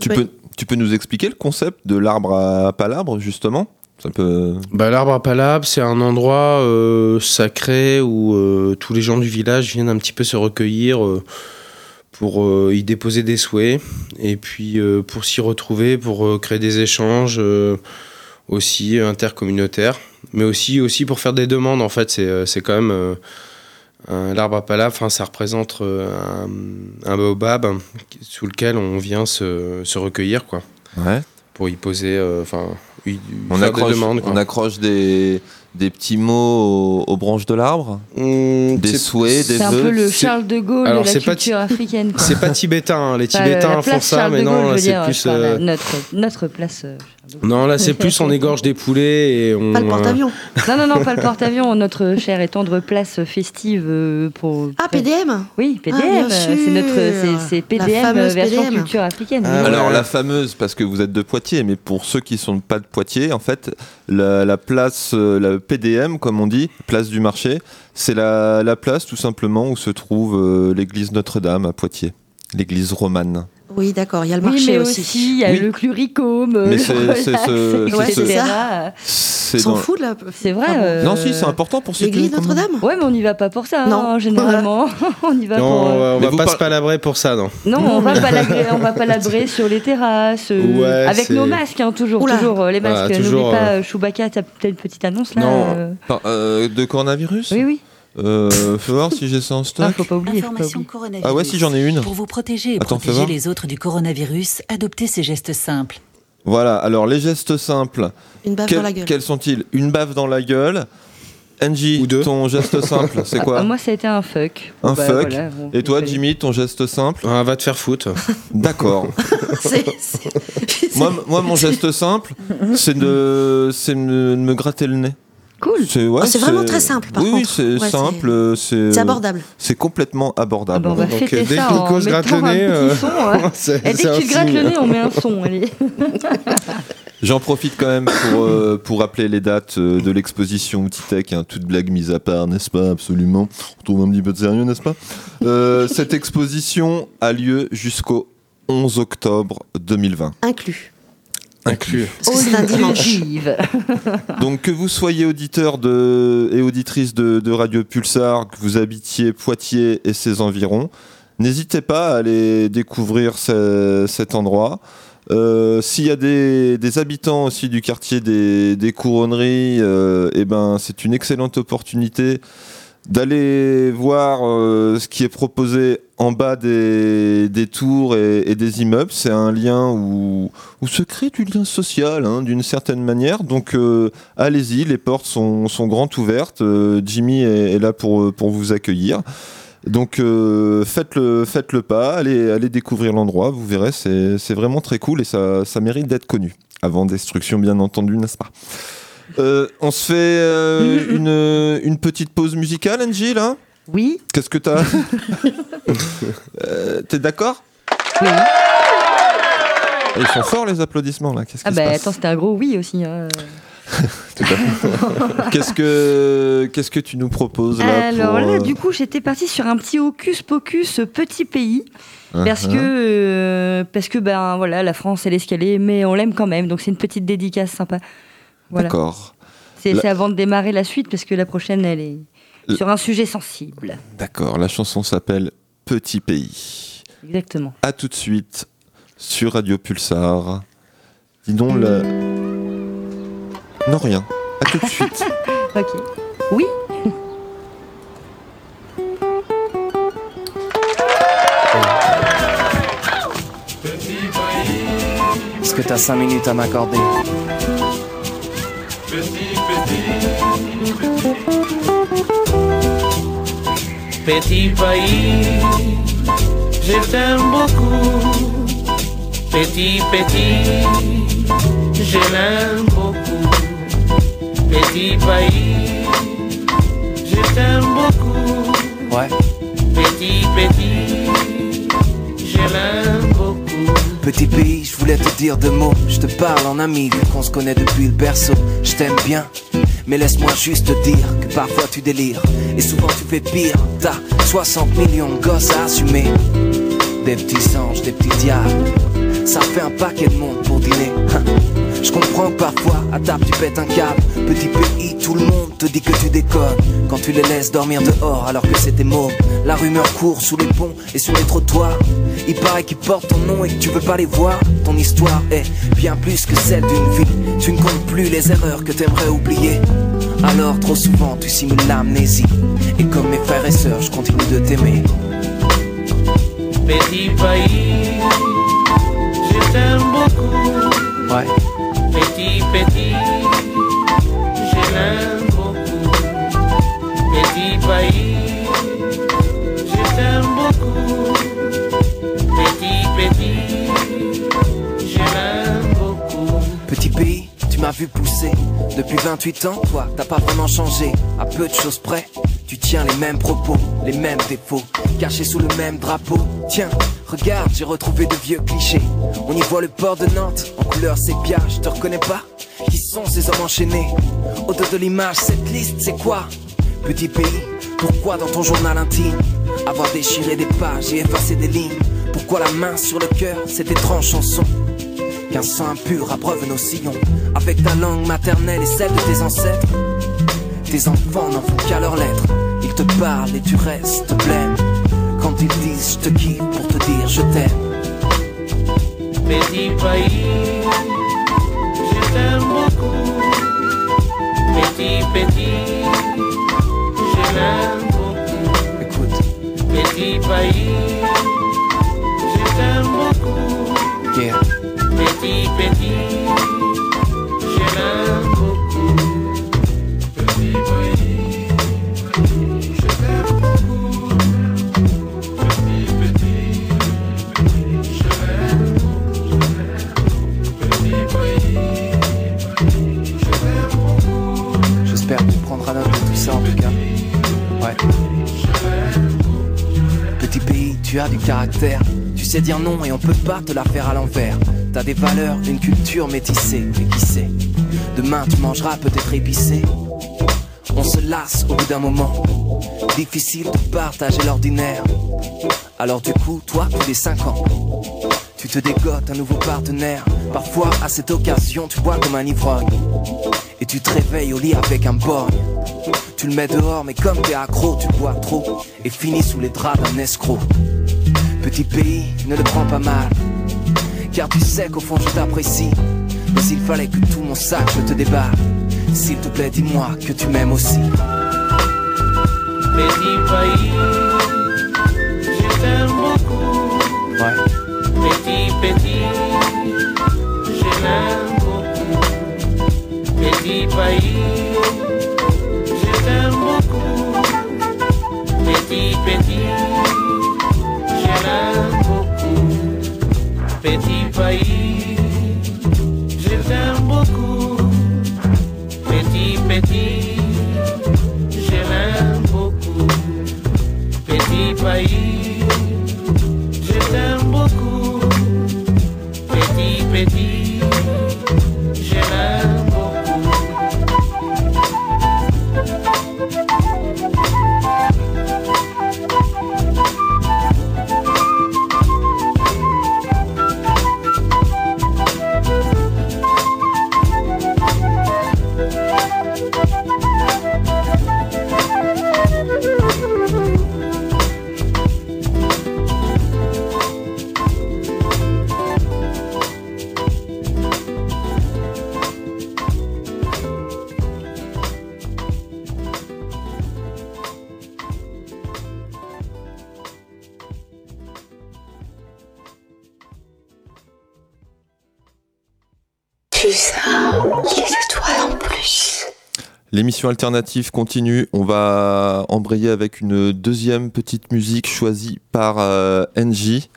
tu, Oui. peux, tu peux nous expliquer le concept de l'arbre à palabre, justement? Ça peut... Bah, L'arbre à palabre, c'est un endroit euh, sacré où euh, tous les gens du village viennent un petit peu se recueillir euh, pour y déposer des souhaits et puis pour s'y retrouver, pour créer des échanges aussi intercommunautaires, mais aussi, aussi pour faire des demandes. En fait, c'est quand même l'arbre à palabre, ça représente un, un baobab sous lequel on vient se, se recueillir quoi, Ouais. pour y poser, enfin, On accroche, demandes. on accroche des, des petits mots aux, aux branches de l'arbre Mmh, Des souhaits, des C'est un vœux. peu le Charles de Gaulle Alors, de la c'est pas culture africaine. C'est pas tibétain, hein. les Tibétains font place ça, Charles mais non, là c'est plus. euh, notre, notre place. euh. Non, là c'est plus on égorge des poulets et on. Pas le porte-avions. Non, non, non, pas le porte-avions, notre chère et tendre place festive euh, pour. Ah, PDM Oui, PDM, Ah, bien euh, c'est notre, c'est- PDM fameuse version PDM. culture africaine. Ah, oui. Alors la fameuse, parce que vous êtes de Poitiers, mais pour ceux qui sont pas de Poitiers, en fait, la, la place, euh, la PDM, comme on dit, place du marché, c'est la, la place tout simplement où se trouve euh, l'église Notre-Dame à Poitiers, l'église romane. Oui, d'accord, il y a le Oui, marché mais aussi. aussi, il y a Oui. le cluricome, Mais le c'est- c'est s'en dans- foutent là C'est vrai. Ah bon. euh, Non, si, c'est important pour ceux qui L'église Notre-Dame Ouais, mais on n'y va pas pour ça, hein, Non. généralement. on y va Non, pour. on euh, va, on va pas par- se palabrer pour ça, non. Non, on va pas labrer, on va pas labrer sur les terrasses, euh, Ouais, avec nos masques, hein, toujours, Oula. toujours euh, les Voilà, masques. toujours, N'oublie pas, euh, euh, Chewbacca, t'as peut-être une petite annonce là. Non. euh, Par- euh, de coronavirus Oui, oui. Euh, Fais voir si j'ai ça en Ah, stock. faut pas oublier. faut pas Information oublier. coronavirus. Ah ouais, si j'en ai une. Pour vous protéger et Attends, protéger les autres du coronavirus, adoptez ces gestes simples. Voilà, alors les gestes simples, Une baffe quels, dans la gueule. quels sont-ils? Une baffe dans la gueule. Angie, Ou deux. ton geste simple, c'est quoi? Ah, moi, ça a été un fuck. Un Bah, fuck. voilà, bon, Et toi. Jimmy, ton geste simple? Ah, va te faire foutre. D'accord. Moi, moi, mon geste simple, c'est de me gratter le nez. Cool. C'est ouais, Ah, c'est vraiment très simple, par oui, oui, contre. c'est Ouais, simple. euh, C'est abordable. C'est complètement Ah abordable. bah, va Donc, fêter dès ça que en Nico se gratte le nez, euh, son. hein. Et dès que tu te grattes le nez, on met un son. J'en profite quand même pour, euh, pour rappeler les dates euh, de l'exposition Outitech, hein, toute blague mise à part, n'est-ce pas? Absolument. On trouve un petit peu de sérieux, n'est-ce pas? Euh, Cette exposition a lieu jusqu'au 11 octobre 2020. Inclus. Inclus. C'est un dimanche. Donc que vous soyez auditeur de, et auditrice de, de Radio Pulsar, que vous habitiez Poitiers et ses environs, n'hésitez pas à aller découvrir ce- cet endroit. Euh, S'il y a des, des habitants aussi du quartier des, des couronneries, euh, eh ben, c'est une excellente opportunité d'aller voir euh, ce qui est proposé en bas des, tours et, des immeubles. C'est un lien où, où se crée du lien social hein, d'une certaine manière. Donc euh, allez-y, les portes sont, sont grandes ouvertes. Euh, Jimmy est, est là pour, pour vous accueillir. Donc faites, le, faites le pas, allez, allez découvrir l'endroit, vous verrez, c'est c'est vraiment très cool et ça, ça mérite d'être connu. Avant destruction, bien entendu, n'est-ce pas? Euh, On se fait euh, une, une petite pause musicale, Angie, là? Oui. Qu'est-ce que t'as? Euh, T'es d'accord? Oui. Et Ils sont forts les applaudissements là. Qu'est-ce Ah se bah passe? attends, c'était un gros oui aussi. hein. Qu'est-ce que qu'est-ce que tu nous proposes là Alors pour, là, du coup, j'étais partie sur un petit hocus pocus petit pays parce uh-huh. que euh, parce que ben voilà, la France elle est ce qu'elle est, mais on l'aime quand même. Donc c'est une petite dédicace sympa. Voilà. D'accord, C'est La- avant de démarrer la suite parce que la prochaine elle est La- sur un sujet sensible. d'accord. La chanson s'appelle Petit pays. Exactement. À tout de suite sur Radio Pulsar. Dis donc le. Non, rien. À tout de suite. Ok. Oui Est-ce que t'as 5 minutes à m'accorder? Petit pays, je t'aime beaucoup. Petit, petit, je l'aime beaucoup. Petit pays, je t'aime beaucoup. Ouais. Petit, petit, je l'aime beaucoup. Petit pays, je voulais te dire deux mots. Je te parle en ami, vu qu'on se connaît depuis le berceau. Je t'aime bien, mais laisse-moi juste te dire que parfois tu délires. Et souvent tu fais pire. T'as 60 millions de gosses à assumer. Des petits anges, des petits diables. Ça fait un paquet de monde pour dîner. Je comprends que parfois, à table, tu pètes un câble. Petit pays, tout le monde te dit que tu déconnes. Quand tu les laisses dormir dehors alors que c'était mauve. La rumeur court sous les ponts et sur les trottoirs. Il paraît qu'ils portent ton nom et que tu veux pas les voir. Ton histoire est bien plus que celle d'une vie. Tu ne comptes plus les erreurs que t'aimerais oublier. Alors, trop souvent, tu simules l'amnésie. Et comme mes frères et sœurs, je continue de t'aimer. Petit pays, je t'aime beaucoup. Ouais. Petit, petit, je beaucoup. Petit pays, je t'aime beaucoup. Petit, petit, je beaucoup. Petit pays, tu m'as vu pousser. Depuis 28 ans, toi, t'as pas vraiment changé. À peu de choses près, tu tiens les mêmes propos, les mêmes défauts, cachés sous le même drapeau. Tiens, regarde, j'ai retrouvé de vieux clichés. On y voit le port de Nantes, en couleur sépia, je te reconnais pas? Qui sont ces hommes enchaînés? Au dos de l'image, cette liste, c'est quoi? Petit pays, pourquoi dans ton journal intime Avoir déchiré des pages et effacé des lignes? Pourquoi la main sur le cœur, cette étrange chanson? Qu'un sang impur abreuve nos sillons Avec ta langue maternelle et celle de tes ancêtres. Tes enfants n'en font qu'à leurs lettres. Ils te parlent et tu restes blême Disent je te kiffe pour te dire je t'aime Petit pays, je t'aime beaucoup. Petit, petit, je l'aime beaucoup. Écoute, Petit pays, je t'aime beaucoup. yeah Petit, petit, je l'aime tu as du caractère. Tu sais dire non et on peut pas te la faire à l'envers. T'as des valeurs, une culture métissée. Mais qui sait? Demain tu mangeras peut-être épicé. On se lasse au bout d'un moment. Difficile de partager l'ordinaire. Alors du coup, toi, tous les 5 ans. Tu te dégotes un nouveau partenaire. Parfois, à cette occasion, tu bois comme un ivrogne. Et tu te réveilles au lit avec un borgne. Tu le mets dehors, mais comme t'es accro, tu bois trop. Et finis sous les draps d'un escroc. Petit pays, ne le prends pas mal, car tu sais qu'au fond je t'apprécie. Mais s'il fallait que tout mon sac je te déballe, s'il te plaît, dis-moi que tu m'aimes aussi. Petit pays, je t'aime beaucoup. Ouais, Petit, petit, je l'aime beaucoup. Petit pays, Petit Alternative continue. On va embrayer avec une deuxième petite musique choisie par euh, NJ.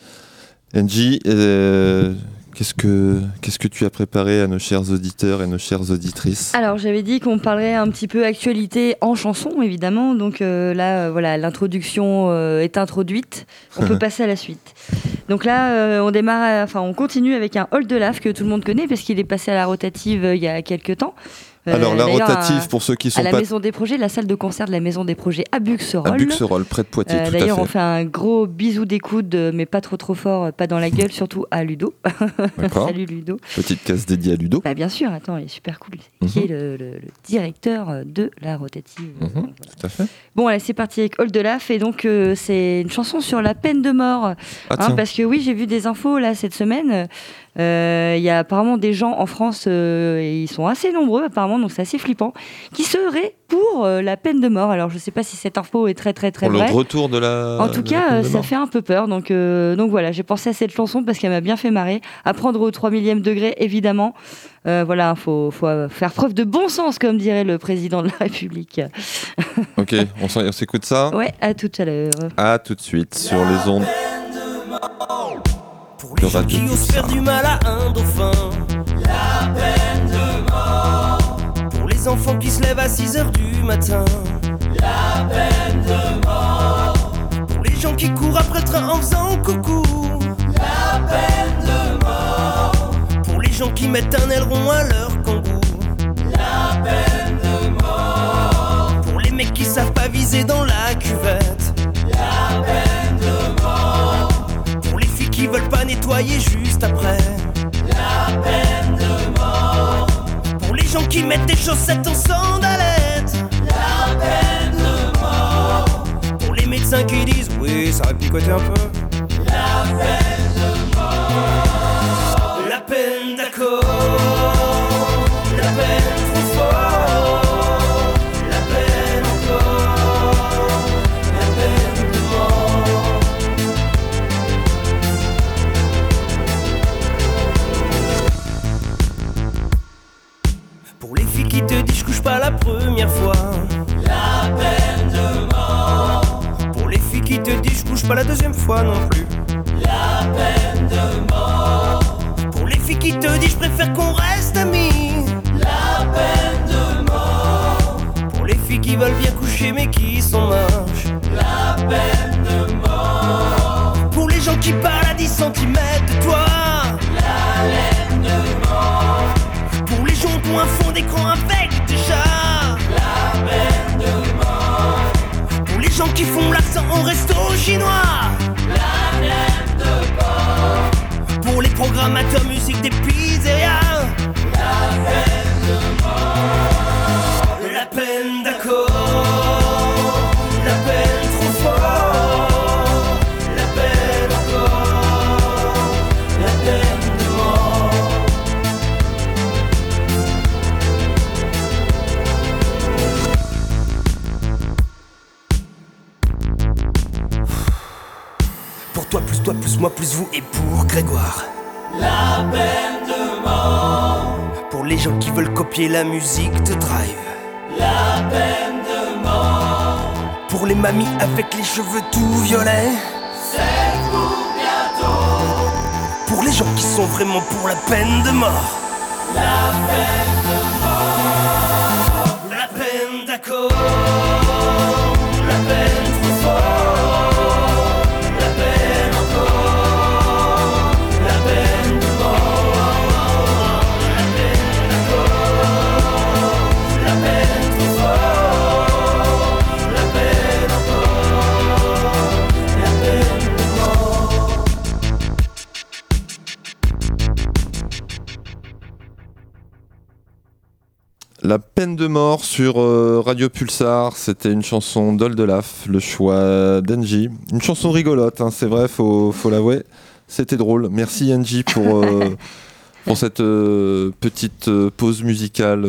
NJ, euh, qu'est-ce que qu'est-ce que tu as préparé à nos chers auditeurs et nos chères auditrices? Alors j'avais dit qu'on parlerait un petit peu actualité en chanson évidemment, donc euh, là euh, voilà l'introduction est introduite, on peut passer à la suite. Donc là euh, on démarre, à- enfin on continue avec un Hall de Lave que tout le monde connaît parce qu'il est passé à la rotative euh, il y a quelques temps. Euh, Alors la rotative à- pour ceux qui sont à la pas Maison des Projets, la salle de concert de la Maison des Projets à Buxerolles. à Buxerolles, près de Poitiers, Euh, tout D'ailleurs, on fait. un gros bisou des coudes, mais pas trop trop fort, pas dans la gueule, surtout à Ludo. Salut Ludo. Petite case dédiée à Ludo. Bah, bien sûr, attends, il est super cool. Mhm. Qui est le, le- le directeur de la rotative. Mhm, voilà. Tout à fait. Bon, allez, c'est parti avec Old Laf. Et donc, euh, c'est une chanson sur la peine de mort. Ah Hein, parce que oui, j'ai vu des infos là cette semaine. Euh, Il y a apparemment des gens en France, euh, et ils sont assez nombreux apparemment, donc c'est assez flippant, qui seraient pour euh, la peine de mort. Alors je sais pas si cette info est très très très Pour le vraie. retour de la. En tout cas, ça fait un peu peur. Donc, donc voilà, j'ai pensé à cette chanson parce qu'elle m'a bien fait marrer. À prendre au 3 millième degré, évidemment. Euh, voilà, il faut, faut faire preuve de bon sens, comme dirait le président de la République. Ok, on s'écoute ça. Ouais, à tout à l'heure. À tout de suite sur les ondes de Radio qui osent faire du mal à un dauphin. La peine de mort. Pour les enfants qui se lèvent à 6 heures du matin. La peine de mort. Pour les gens qui courent après le train en faisant coucou. La peine de mort. Pour les gens qui mettent un aileron à leur kangou. La peine de mort. Pour les mecs qui savent pas viser dans la cuvette. Qui veulent pas nettoyer juste après. La peine de mort. Pour les gens qui mettent des chaussettes en sandalettes. La peine de mort. Pour les médecins qui disent oui, ça va picoter un peu. La peine fois. La peine de mort. Pour les filles qui te disent je couche pas la deuxième fois non plus. La peine de mort. Pour les filles qui te disent je préfère qu'on reste amis. La peine de mort. Pour les filles qui veulent bien coucher mais qui sont moches. La peine de mort. Pour les gens qui parlent à 10 cm de toi. La laine de mort. Pour les gens qui ont un fond d'écran avec qui font l'accent au resto chinois. La de Pour les programmateurs musique des pizzerias moi, plus vous et pour Grégoire. La peine de mort. Pour les gens qui veulent copier la musique de Drive. La peine de mort. Pour les mamies avec les cheveux tout violets. C'est pour bientôt. Pour les gens qui sont vraiment pour la peine de mort. La peine de mort. Sur euh, Radio Pulsar, c'était une chanson d'Oldelaf, le choix d'Engie. Une chanson rigolote, hein, c'est vrai, faut, faut l'avouer. C'était drôle. Merci Engie pour, euh, pour cette euh, petite pause musicale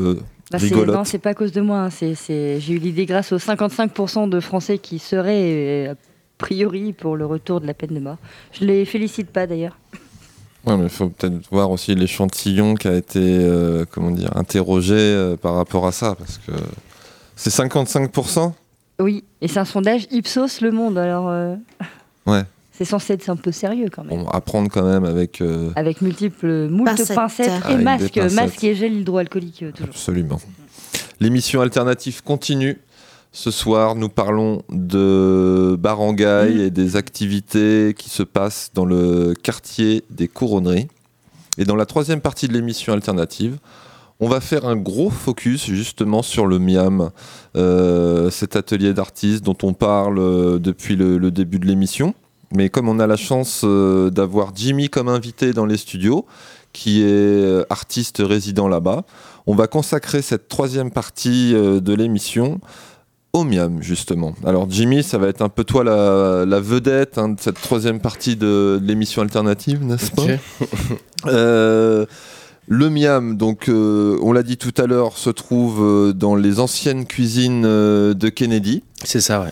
Bah, c'est- rigolote. non, c'est pas à cause de moi. hein. C'est- J'ai eu l'idée grâce aux 55% de Français qui seraient, a priori, pour le retour de la peine de mort. Je les félicite pas d'ailleurs. Ouais, mais il faut peut-être voir aussi l'échantillon qui a été euh, comment dire, interrogé euh, par rapport à ça, parce que c'est 55%. Oui, et c'est un sondage Ipsos Le Monde, alors euh, Ouais. c'est censé être un peu sérieux quand même. Bon, à prendre quand même avec. euh, Avec multiples moult Pincettes. pincettes, et masques, masques et gel hydroalcoolique euh, toujours. Absolument. L'émission alternative continue. Ce soir, nous parlons de barangay Mm. et des activités qui se passent dans le quartier des Couronneries. Et dans la troisième partie de l'émission alternative, on va faire un gros focus justement sur le MIAM, euh, cet atelier d'artistes dont on parle euh, depuis le, le début de l'émission. Mais comme on a la chance euh, d'avoir Jimmy comme invité dans les studios, qui est artiste résident là-bas, on va consacrer cette troisième partie euh, de l'émission au Miam, justement. Alors Jimmy, ça va être un peu toi la, la vedette hein, de cette troisième partie de, de l'émission alternative, n'est-ce pas. Euh, le Miam, donc euh, on l'a dit tout à l'heure, se trouve euh, dans les anciennes cuisines de Kennedy. C'est ça, ouais.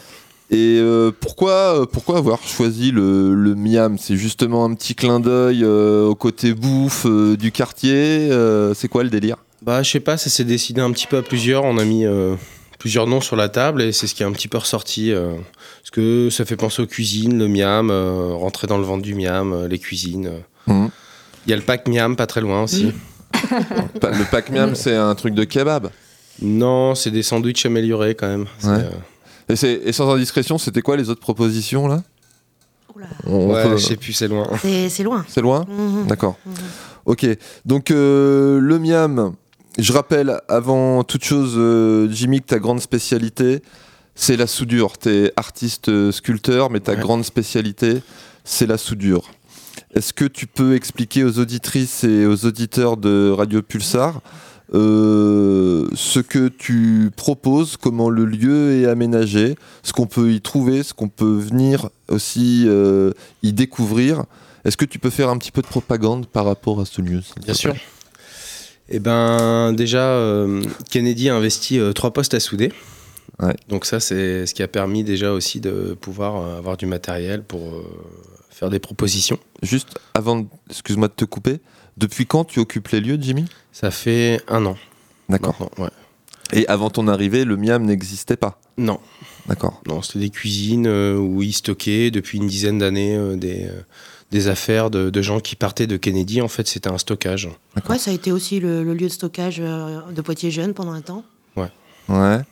Et euh, pourquoi, pourquoi avoir choisi le, le Miam? C'est justement un petit clin d'œil euh, au côté bouffe euh, du quartier. c'est quoi le délire? Bah, je sais pas, ça s'est décidé un petit peu à plusieurs. On a mis plusieurs noms sur la table et c'est ce qui est un petit peu ressorti. euh, parce que ça fait penser aux cuisines, le miam, euh, rentrer dans le ventre du miam, euh, les cuisines. euh. Mhm. Il y a le pack miam, pas très loin aussi. Pa- Le pack Miam, c'est un truc de kebab. Non, c'est des sandwichs améliorés quand même. Ouais. euh, Et, c'est- et sans indiscrétion, c'était quoi les autres propositions là? Oula. On ouais, peut- je sais plus, c'est loin. C'est c'est loin. C'est loin? Mhm. D'accord. Ok. Donc euh, le Miam, je rappelle avant toute chose, euh, Jimmy, que ta grande spécialité, c'est la soudure. Tu es artiste euh, sculpteur, mais ta Ouais. grande spécialité, c'est la soudure. Est-ce que tu peux expliquer aux auditrices et aux auditeurs de Radio Pulsar euh, ce que tu proposes, comment le lieu est aménagé, ce qu'on peut y trouver, ce qu'on peut venir aussi euh, y découvrir? Est-ce que tu peux faire un petit peu de propagande par rapport à ce lieu Bien sûr. plaît Eh ben, déjà, euh, Kennedy a investi euh, trois postes à souder. Ouais. Donc ça, c'est ce qui a permis déjà aussi de pouvoir euh, avoir du matériel pour euh, faire des propositions. Juste avant, de- excuse-moi de te couper, depuis quand tu occupes les lieux, Jimmy? Ça fait un an. D'accord. ouais. Et avant ton arrivée, le Miam n'existait pas? Non, D'accord. non, c'était des cuisines euh, où ils stockaient depuis une dizaine d'années euh, des, euh, des affaires de, de gens qui partaient de Kennedy. En fait, c'était un stockage. Ouais, ça a été aussi le, le lieu de stockage euh, de Poitiers Jeunes pendant un temps. Ouais. Voilà.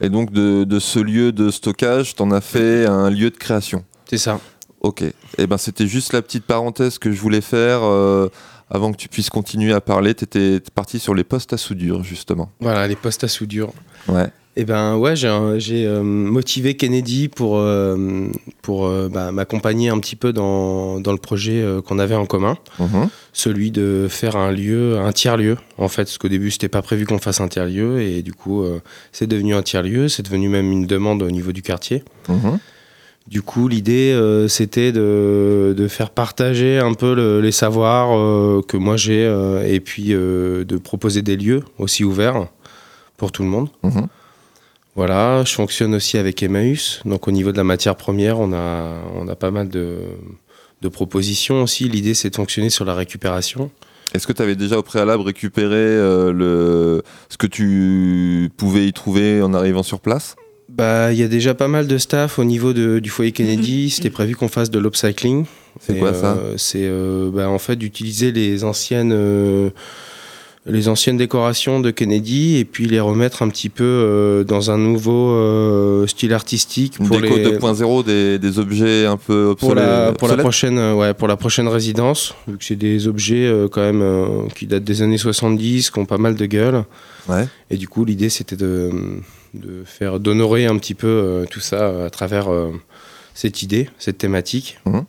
Et donc de, de ce lieu de stockage, t'en as fait un lieu de création. C'est ça. Ok. Et ben c'était juste la petite parenthèse que je voulais faire euh, avant que tu puisses continuer à parler. T'étais parti sur les postes à soudure justement. Voilà, les postes à soudure. Ouais. Eh ben ouais, j'ai euh, motivé Kennedy pour, euh, pour euh, bah, m'accompagner un petit peu dans, dans le projet qu'on avait en commun, Mhm. celui de faire un lieu, un tiers-lieu en fait, parce qu'au début c'était pas prévu qu'on fasse un tiers-lieu et du coup c'est devenu un tiers-lieu, c'est devenu même une demande au niveau du quartier. Mhm. Du coup, l'idée, euh, c'était de, de faire partager un peu le- les savoirs euh, que moi j'ai, euh, et puis de proposer des lieux aussi ouverts pour tout le monde. Mhm. Voilà, je fonctionne aussi avec Emmaüs. Donc au niveau de la matière première, on a, on a pas mal de, de propositions aussi. L'idée, c'est de fonctionner sur la récupération. Est-ce que tu avais déjà au préalable récupéré le... ce que tu pouvais y trouver en arrivant sur place? Bah, il y a déjà pas mal de staff au niveau de- du foyer Kennedy. C'était prévu qu'on fasse de l'upcycling. C'est quoi ça euh, C'est euh, bah, en fait d'utiliser les anciennes, euh, les anciennes décorations de Kennedy et puis les remettre un petit peu euh, dans un nouveau euh, style artistique pour déco les, 2.0 des, des objets un peu pour obsolètes la, pour la prochaine ouais pour la prochaine résidence vu que c'est des objets euh, quand même euh, qui datent des années 70 qui ont pas mal de gueule Ouais. et du coup l'idée c'était de, de faire d'honorer un petit peu euh, tout ça euh, à travers euh, cette idée cette thématique Mhm.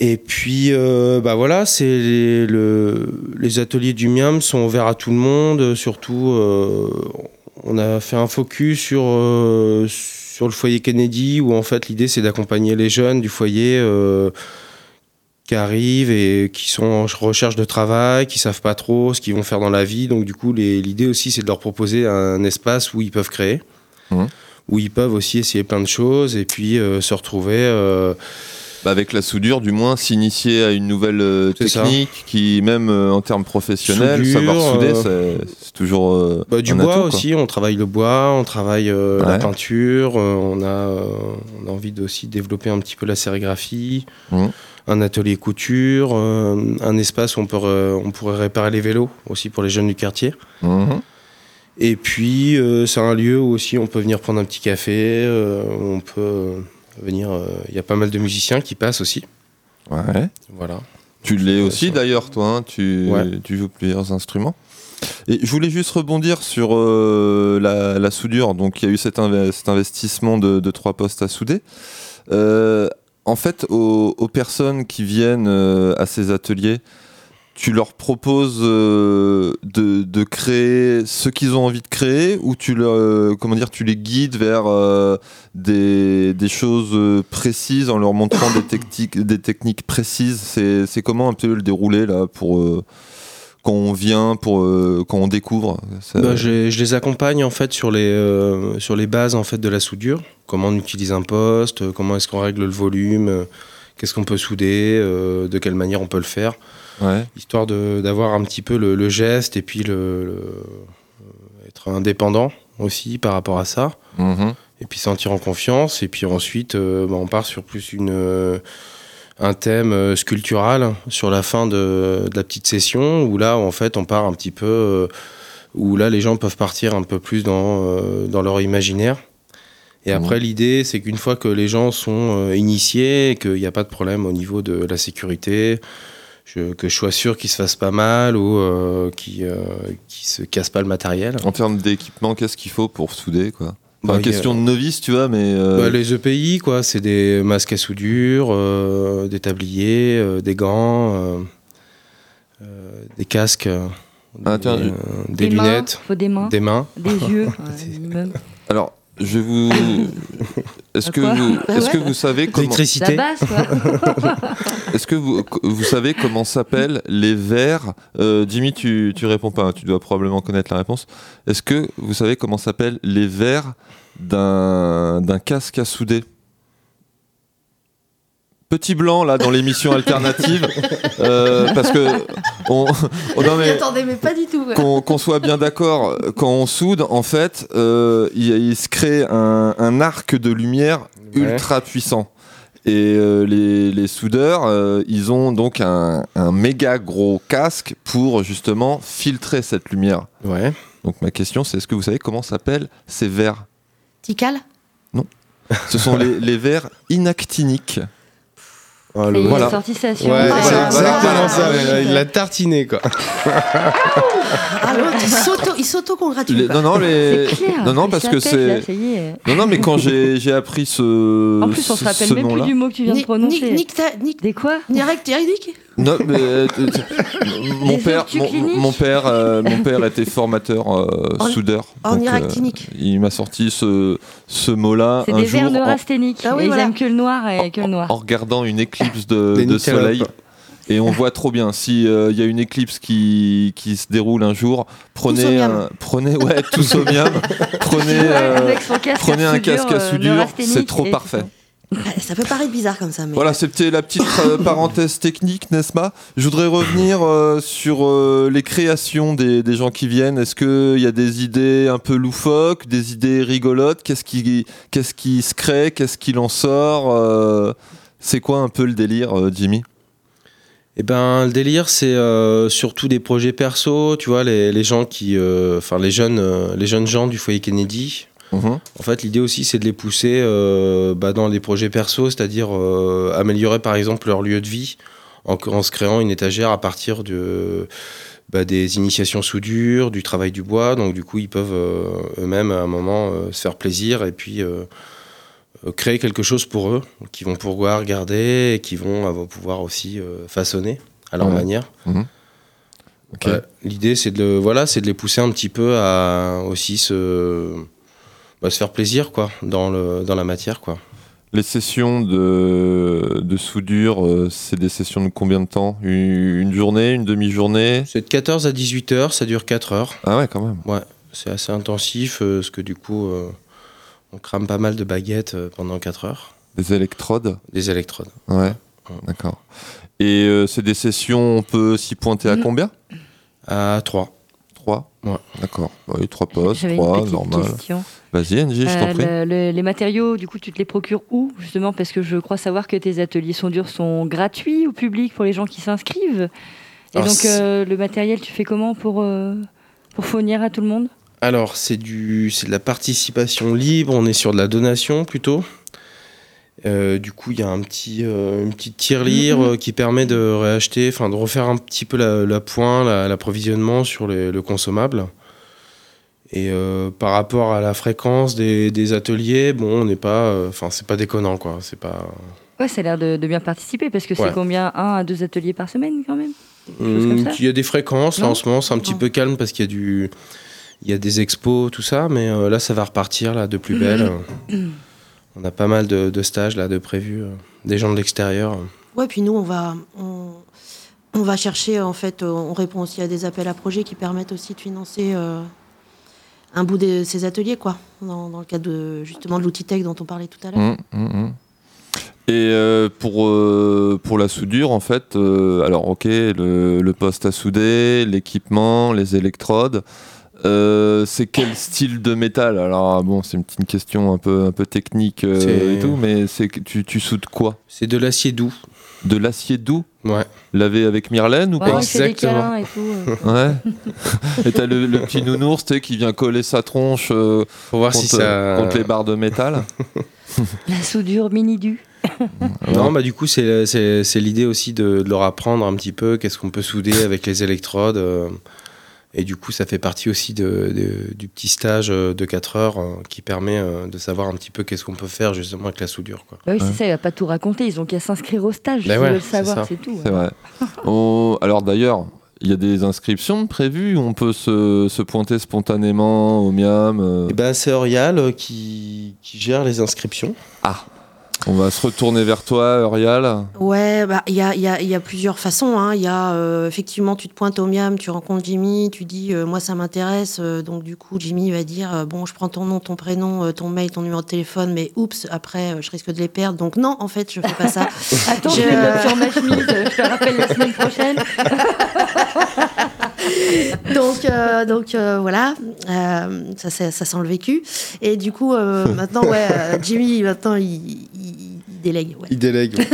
et puis bah voilà c'est les, le- les ateliers du Miam sont ouverts à tout le monde surtout on a fait un focus sur sur le foyer Kennedy où en fait l'idée c'est d'accompagner les jeunes du foyer qui arrivent et qui sont en recherche de travail, qui savent pas trop ce qu'ils vont faire dans la vie. Donc du coup l'idée aussi c'est de leur proposer un espace où ils peuvent créer, Mhm. où ils peuvent aussi essayer plein de choses et puis euh, se retrouver euh, Bah, avec la soudure, du moins, s'initier à une nouvelle euh, ça. technique qui, même en termes professionnels, Soudure, savoir souder, c'est- toujours. Bah, du un bois atout, aussi, on travaille le bois, on travaille la peinture, on, a, on a envie de aussi développer un petit peu la sérigraphie, Mhm. Un atelier couture, euh, un espace où on, peut, on pourrait réparer les vélos aussi pour les jeunes du quartier. Mhm. Et puis, euh, c'est un lieu où aussi on peut venir prendre un petit café, euh, où on peut venir. euh, Il y a pas mal de musiciens qui passent aussi. Ouais. Voilà. Tu l'es aussi d'ailleurs, toi. hein, tu, Ouais. tu joues plusieurs instruments. Et je voulais juste rebondir sur la, la soudure. Donc, il y a eu cet, cet investissement de, de trois postes à souder. En fait, aux, personnes qui viennent euh, à ces ateliers, tu leur proposes euh, de, créer ce qu'ils ont envie de créer ou tu, euh, les guides vers des, choses précises en leur montrant des techniques, précises? C'est comment un peu le déroulé là pour quand on vient, pour euh, quand on découvre Ça- Bah, je, je les accompagne en fait sur les, euh, sur les bases en fait de la soudure. Comment on utilise un poste, euh, comment est-ce qu'on règle le volume, euh, qu'est-ce qu'on peut souder, de quelle manière on peut le faire. Ouais. Histoire d'avoir un petit peu le, le geste et puis le, le- être indépendant aussi par rapport à ça. Mhm. Et puis sentir en confiance. Et puis ensuite, bah, on part sur plus une, un thème euh, sculptural sur la fin de, de la petite session où là, en fait, on part un petit peu. euh, où là, les gens peuvent partir un peu plus dans, euh, dans leur imaginaire. Et après, l'idée, c'est qu'une fois que les gens sont initiés, et qu'il n'y a pas de problème au niveau de la sécurité, je- que je sois sûr qu'ils se fassent pas mal ou euh, qu'ils euh, qu'ils se cassent pas le matériel. En termes d'équipement, qu'est-ce qu'il faut pour souder quoi? Bah, a- question de novice, tu vois, mais. euh, Bah, les EPI, quoi, c'est des masques à soudure, euh, des tabliers, euh, des gants, euh, euh, des casques, Ah, des, tiens, euh, je- des Des mains, lunettes, faut des mains. des mains. Des yeux. Alors, je vous. Est-ce que vous, est-ce ouais. que vous savez comment L'électricité. La base, quoi. Est-ce que vous, vous savez comment s'appellent les verres euh, Jimmy, tu, tu réponds pas, hein, tu dois probablement connaître la réponse. Est-ce que vous savez comment s'appellent les verres d'un d'un casque à souder Petit blanc là dans l'émission alternative euh, parce que on, oh, non, mais- Attendez, mais pas du tout. ouais. qu'on qu'on soit bien d'accord, quand on soude, en fait, euh, il, il se crée un, un arc de lumière Ouais. ultra puissant. Et euh, les, les soudeurs, euh, ils ont donc un, un méga gros casque pour justement filtrer cette lumière. Ouais. Donc ma question, c'est est-ce que vous savez comment s'appellent ces verres? Tical? Ce sont les, les verres inactiniques. Oh, Et le- il a Voilà. sorti sa science. Ouais, c'est voilà, exactement voilà. ça. ouais, Il l'a tartiné, quoi. Ah il s'auto- il s'auto-congratule. Non, non, les... Clair. non, non, parce que c'est. ça. Non, non, mais quand j'ai j'ai appris ce. En plus, on se ce- rappelle même plus du mot que tu viens de Nick, prononcer. Nick, Nick, Des quoi? Nick, Nick, Non, mais, euh, mon, père, mon, mon père, euh, mon père était formateur euh, En- soudeur. en Donc, iractinique. il m'a sorti ce, ce mot-là C'est un des jour en, neurasthéniques. Ah oui, ils voilà. aiment que le noir et que le noir. en regardant une éclipse de, de soleil. Et on voit trop bien. Si euh, il y a une éclipse qui, qui se déroule un jour, prenez un, prenez ouais tous au miam, prenez euh, prenez à un soudure, casque à soudure, c'est trop parfait. Ça peut paraître bizarre comme ça, mais. Voilà, c'était la petite euh, parenthèse technique, n'est-ce pas Je voudrais revenir euh, sur euh, les créations des, des gens qui viennent. Est-ce qu'il y a des idées un peu loufoques, des idées rigolotes? Qu'est-ce qui, qu'est-ce qui se crée? Qu'est-ce qu'il en sort? Euh, C'est quoi un peu le délire, euh, Jimmy? Eh ben, le délire, c'est euh, surtout des projets perso, tu vois, les, les gens qui, euh, enfin, les jeunes, euh, les jeunes gens du foyer Kennedy. En fait, l'idée aussi, c'est de les pousser euh, bah, dans des projets perso, c'est-à-dire euh, améliorer, par exemple, leur lieu de vie en, en se créant une étagère à partir de, bah, des initiations soudure, du travail du bois. Donc, du coup, ils peuvent euh, eux-mêmes, à un moment, se faire plaisir et puis créer quelque chose pour eux, qu'ils vont pouvoir garder et qui vont pouvoir aussi façonner à leur manière. Mhm. L'idée, c'est de, voilà, c'est de les pousser un petit peu à aussi se, bah, se faire plaisir quoi, dans, le, dans la matière. Quoi. Les sessions de, de soudure, euh, c'est des sessions de combien de temps? Une une journée, une demi-journée? C'est de 14 à 18 heures, ça dure 4 heures. Ah ouais, quand même. Ouais, c'est assez intensif, euh, parce que du coup, euh, on crame pas mal de baguettes pendant 4 heures. Des électrodes? Des électrodes. Ouais, d'accord. Et euh, c'est des sessions, on peut s'y pointer à Mhm. combien? À 3. 3 Ouais. D'accord. Oui, 3 postes, J'avais une 3, petite normal. Vas-y, Angie, je Euh, t'en prie. le- le- les matériaux, du coup, tu te les procures où Justement, parce que je crois savoir que tes ateliers sont durs sont gratuits au public pour les gens qui s'inscrivent? Et Alors, donc, euh, le matériel, tu fais comment pour, euh, pour fournir à tout le monde? Alors, c'est du, c'est de la participation libre. On est sur de la donation plutôt? Euh, du coup, il y a un petit, euh, une petite tirelire Mhm. euh, qui permet de réacheter, enfin de refaire un petit peu la, la point, la- l'approvisionnement sur les- le consommable. Et euh, par rapport à la fréquence des, des ateliers, bon, on n'est pas, enfin, c'est pas déconnant quoi. C'est pas. Ouais, ça a l'air de, de bien participer parce que Ouais. c'est combien Un à deux ateliers par semaine quand même? Ça? il y a des fréquences. Là, en ce moment, c'est un petit Non. peu calme parce qu'il y a du, il y a des expos, tout ça. Mais là, ça va repartir là de plus belle. On a pas mal de, de stages là de prévus, euh, des gens de l'extérieur. Ouais, puis nous, on va, on, on va chercher, en fait, euh, on répond aussi à des appels à projets qui permettent aussi de financer euh, un bout de ces ateliers, quoi, dans, dans le cadre de, justement de l'outil tech dont on parlait tout à l'heure. Hum, hum, hum. Et euh, pour, euh, pour la soudure, en fait, euh, alors ok, le, le poste à souder, l'équipement, les électrodes, euh, c'est quel style de métal Alors bon, c'est une petite question un peu, un peu technique euh, C'est- et tout, mais c'est que tu, tu soudes quoi C'est de l'acier doux. De l'acier doux Ouais. Lavé avec Myrlène ou Ouais, pas des Exactement. et tout. euh. Ouais. et t'as le, le petit nounours tu sais, qui vient coller sa tronche euh, Pour voir contre, si ça. contre les barres de métal. La soudure mini-du. Non, bah du coup, c'est c'est- c'est l'idée aussi de, de leur apprendre un petit peu qu'est-ce qu'on peut souder avec les électrodes. Et du coup, ça fait partie aussi de, de- du petit stage euh, de 4 heures euh, qui permet euh, de savoir un petit peu qu'est-ce qu'on peut faire justement avec la soudure. Quoi. Bah oui, Ouais. c'est ça, il va pas tout raconter. Ils ont qu'à s'inscrire au stage. Bah S'ils ouais, veulent c'est savoir, c'est tout. C'est vrai. On- Alors d'ailleurs, il y a des inscriptions prévues On peut se, se pointer spontanément au Miam euh? Et ben, c'est Orial qui, qui gère les inscriptions. Ah On va se retourner vers toi, Eurial. Ouais, bah, il y, a, il y, a, y a plusieurs façons. hein. Il y a euh, effectivement, tu te pointes au Miam, tu rencontres Jimmy, tu dis euh, moi ça m'intéresse. euh, donc du coup, Jimmy va dire euh, bon, je prends ton nom, ton prénom, euh, ton mail, ton numéro de téléphone, mais oups, après euh, je risque de les perdre. Donc non, en fait, je fais pas ça. Attends, Je- vais sur ma chemise. Je te rappelle la semaine prochaine. donc euh, donc euh, voilà, euh, ça, ça, ça sent le vécu. Et du coup, euh, maintenant, ouais, euh, Jimmy, maintenant, il, il- délègue. ouais. Il délègue.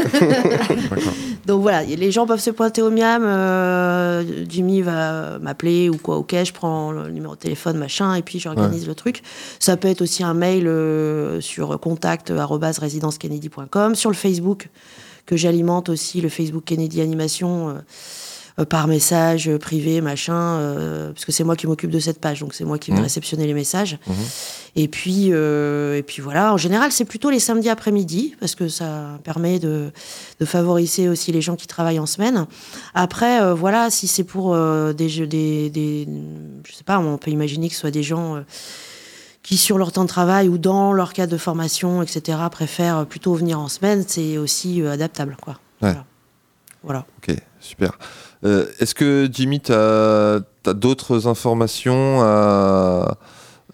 Donc voilà, les gens peuvent se pointer au miam. euh, Jimmy va m'appeler ou quoi, ok, je prends le numéro de téléphone, machin, et puis j'organise le truc. Ça peut être aussi un mail euh, sur contact@residencekennedy.com, sur le Facebook que j'alimente aussi, le Facebook Kennedy Animation. euh, euh, par message euh, privé, machin, euh, parce que c'est moi qui m'occupe de cette page, donc c'est moi qui vais Mhm. réceptionner les messages. Mhm. Et puis, euh, et puis voilà. En général, c'est plutôt les samedis après-midi parce que ça permet de, de favoriser aussi les gens qui travaillent en semaine. Après, euh, voilà, si c'est pour euh, des, jeux- des, des, je sais pas, on peut imaginer que ce soit des gens euh, qui, sur leur temps de travail ou dans leur cadre de formation, etc., préfèrent plutôt venir en semaine. C'est aussi euh, adaptable, quoi. Ouais. Voilà. Voilà. Ok, super. Euh, Est-ce que Jimmy, tu as, d'autres informations à,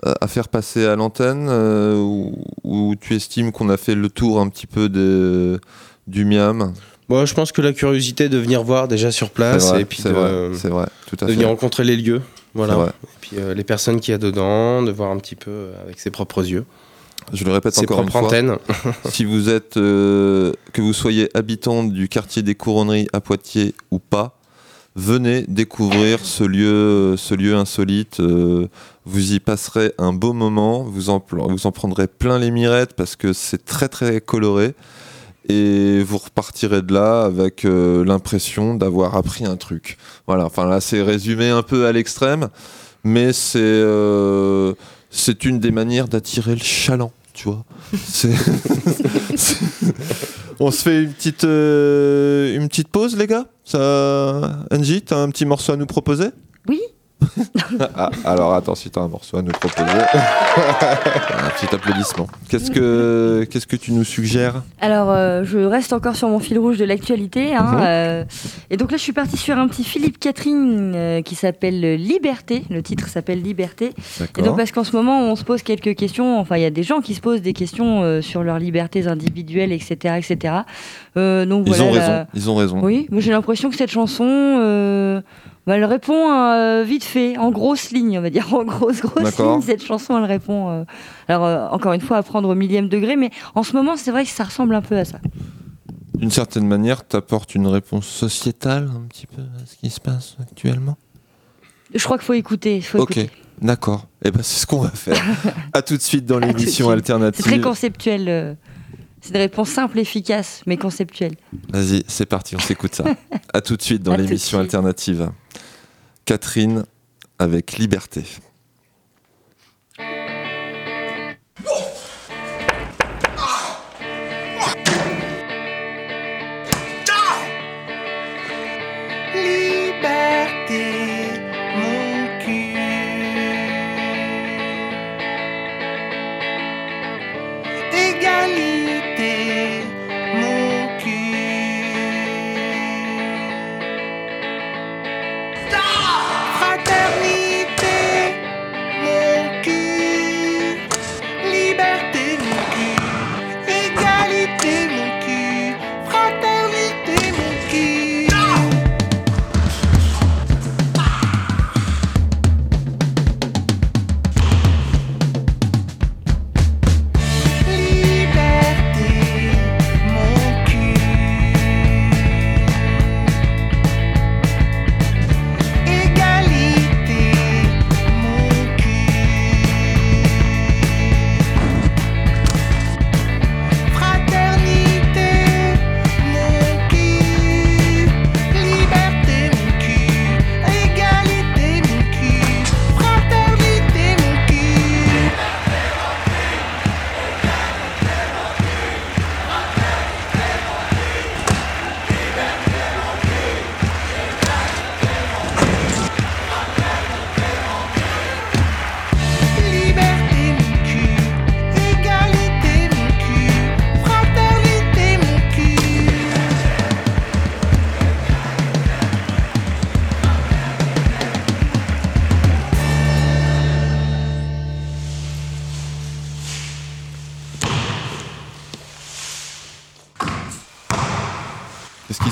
à faire passer à l'antenne euh, ou, ou tu estimes qu'on a fait le tour un petit peu de, du Miam? Bon, je pense que la curiosité de venir voir déjà sur place vrai, et puis c'est de, vrai, tout à de fait. venir rencontrer les lieux. Voilà. Et puis euh, les personnes qu'il y a dedans, de voir un petit peu avec ses propres yeux. Je le répète Ses encore une propres fois. antennes. si vous êtes, euh, que vous soyez habitant du quartier des Couronneries à Poitiers ou pas, venez découvrir ce lieu, insolite. euh, vous y passerez un beau moment. Vous en, prendrez plein les mirettes parce que c'est très très coloré. Et vous repartirez de là avec euh, l'impression d'avoir appris un truc. Voilà. Enfin là, c'est résumé un peu à l'extrême, mais c'est euh, une des manières d'attirer le chaland. Tu vois. On se fait une petite, euh, une petite pause, les gars? Ça... Angie, t'as un petit morceau à nous proposer? Oui. Ah, alors attends, si t'as un morceau à nous proposer. un petit applaudissement. Qu'est-ce que, qu'est-ce que tu nous suggères? Alors, euh, je reste encore sur mon fil rouge de l'actualité. hein, Mhm. euh, et donc là, je suis partie sur un petit Philippe Catherine euh, qui s'appelle Liberté. Le titre s'appelle Liberté. Et donc, parce qu'en ce moment, on se pose quelques questions. Enfin, il y a des gens qui se posent des questions euh, sur leurs libertés individuelles, etc. etc. Euh, donc, Ils voilà, ont la- raison. Ils ont raison. Oui, mais j'ai l'impression que cette chanson, euh, bah, elle répond euh, vite fait, en grosses lignes, on va dire, en grosses, grosses lignes. Cette chanson, elle répond. euh, alors, euh, encore une fois, à prendre au millième degré, mais en ce moment, c'est vrai que ça ressemble un peu à ça. D'une certaine manière, t'apportes une réponse sociétale un petit peu à ce qui se passe actuellement? Je crois qu'il faut écouter. Faut Ok, d'accord. Et ben c'est ce qu'on va faire. à tout de suite dans l'émission alternative. C'est très conceptuel. c'est des réponses simples, efficaces, mais conceptuelles. Vas-y, c'est parti, on s'écoute ça. à tout de suite dans l'émission alternative. Catherine avec Liberté.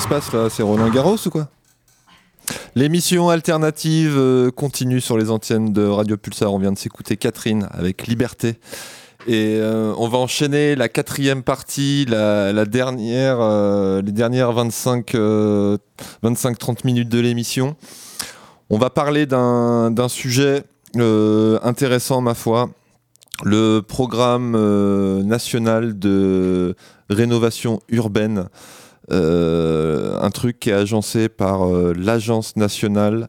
Passe là C'est Roland Garros ou quoi L'émission alternative euh, continue sur les antennes de Radio Pulsar. On vient de s'écouter Catherine avec Liberté. Et euh, on va enchaîner la quatrième partie, la, dernière, euh, les dernières 25, euh, 25-30 minutes de l'émission. On va parler d'un sujet intéressant, ma foi. Le programme national de rénovation urbaine un truc qui est agencé par euh, l'Agence nationale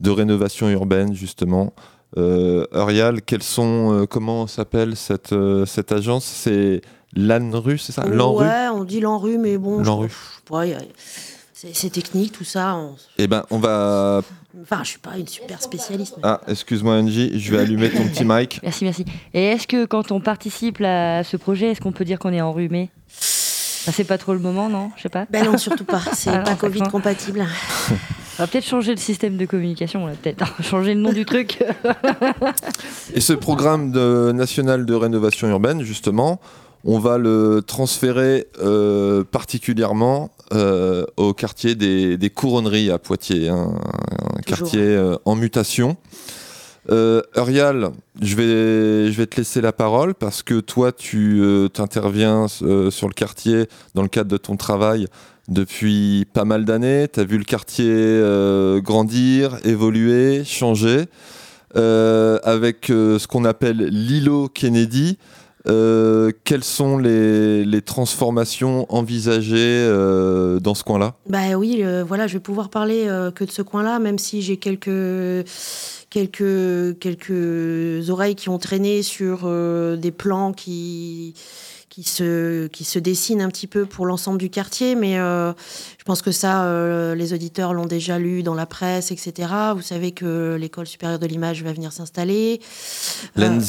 de rénovation urbaine, justement. Euh, quels sont, euh, comment s'appelle cette, euh, cette agence? C'est l'ANRU, c'est ça? L'ANRU? Ouais, on dit l'ANRU, mais bon. L'ANRU. je sais pas, y a- c'est c'est technique tout ça. on- Eh ben, on va. Enfin, je suis pas une super spécialiste. mais- Ah, excuse-moi, Angie, je vais allumer ton petit mic. Merci, merci. Et est-ce que quand on participe à ce projet, est-ce qu'on peut dire qu'on est enrhumé? Enfin, C'est pas trop le moment, non Je sais pas. Ben non, surtout pas. C'est Ah, pas non, Covid compatible. On va peut-être changer le système de communication, là, peut-être. hein. changer le nom du truc. Et ce programme de- national de rénovation urbaine, justement, on va le transférer euh, particulièrement euh, au quartier des, des Couronneries à Poitiers, hein, un quartier euh, en mutation. Euh, je vais, te laisser la parole parce que toi, tu euh, t'interviens euh, sur le quartier dans le cadre de ton travail depuis pas mal d'années. Tu as vu le quartier euh, grandir, évoluer, changer. Avec ce qu'on appelle l'îlot Kennedy. Euh, quelles sont les, les transformations envisagées euh, dans ce coin-là? Bah oui, euh, voilà, je vais pouvoir parler euh, que de ce coin-là, même si j'ai quelques quelques quelques oreilles qui ont traîné sur des plans qui qui se, qui se dessine un petit peu pour l'ensemble du quartier, mais euh, je pense que ça, euh, les auditeurs l'ont déjà lu dans la presse, etc. Vous savez que l'école supérieure de l'image va venir s'installer. Euh,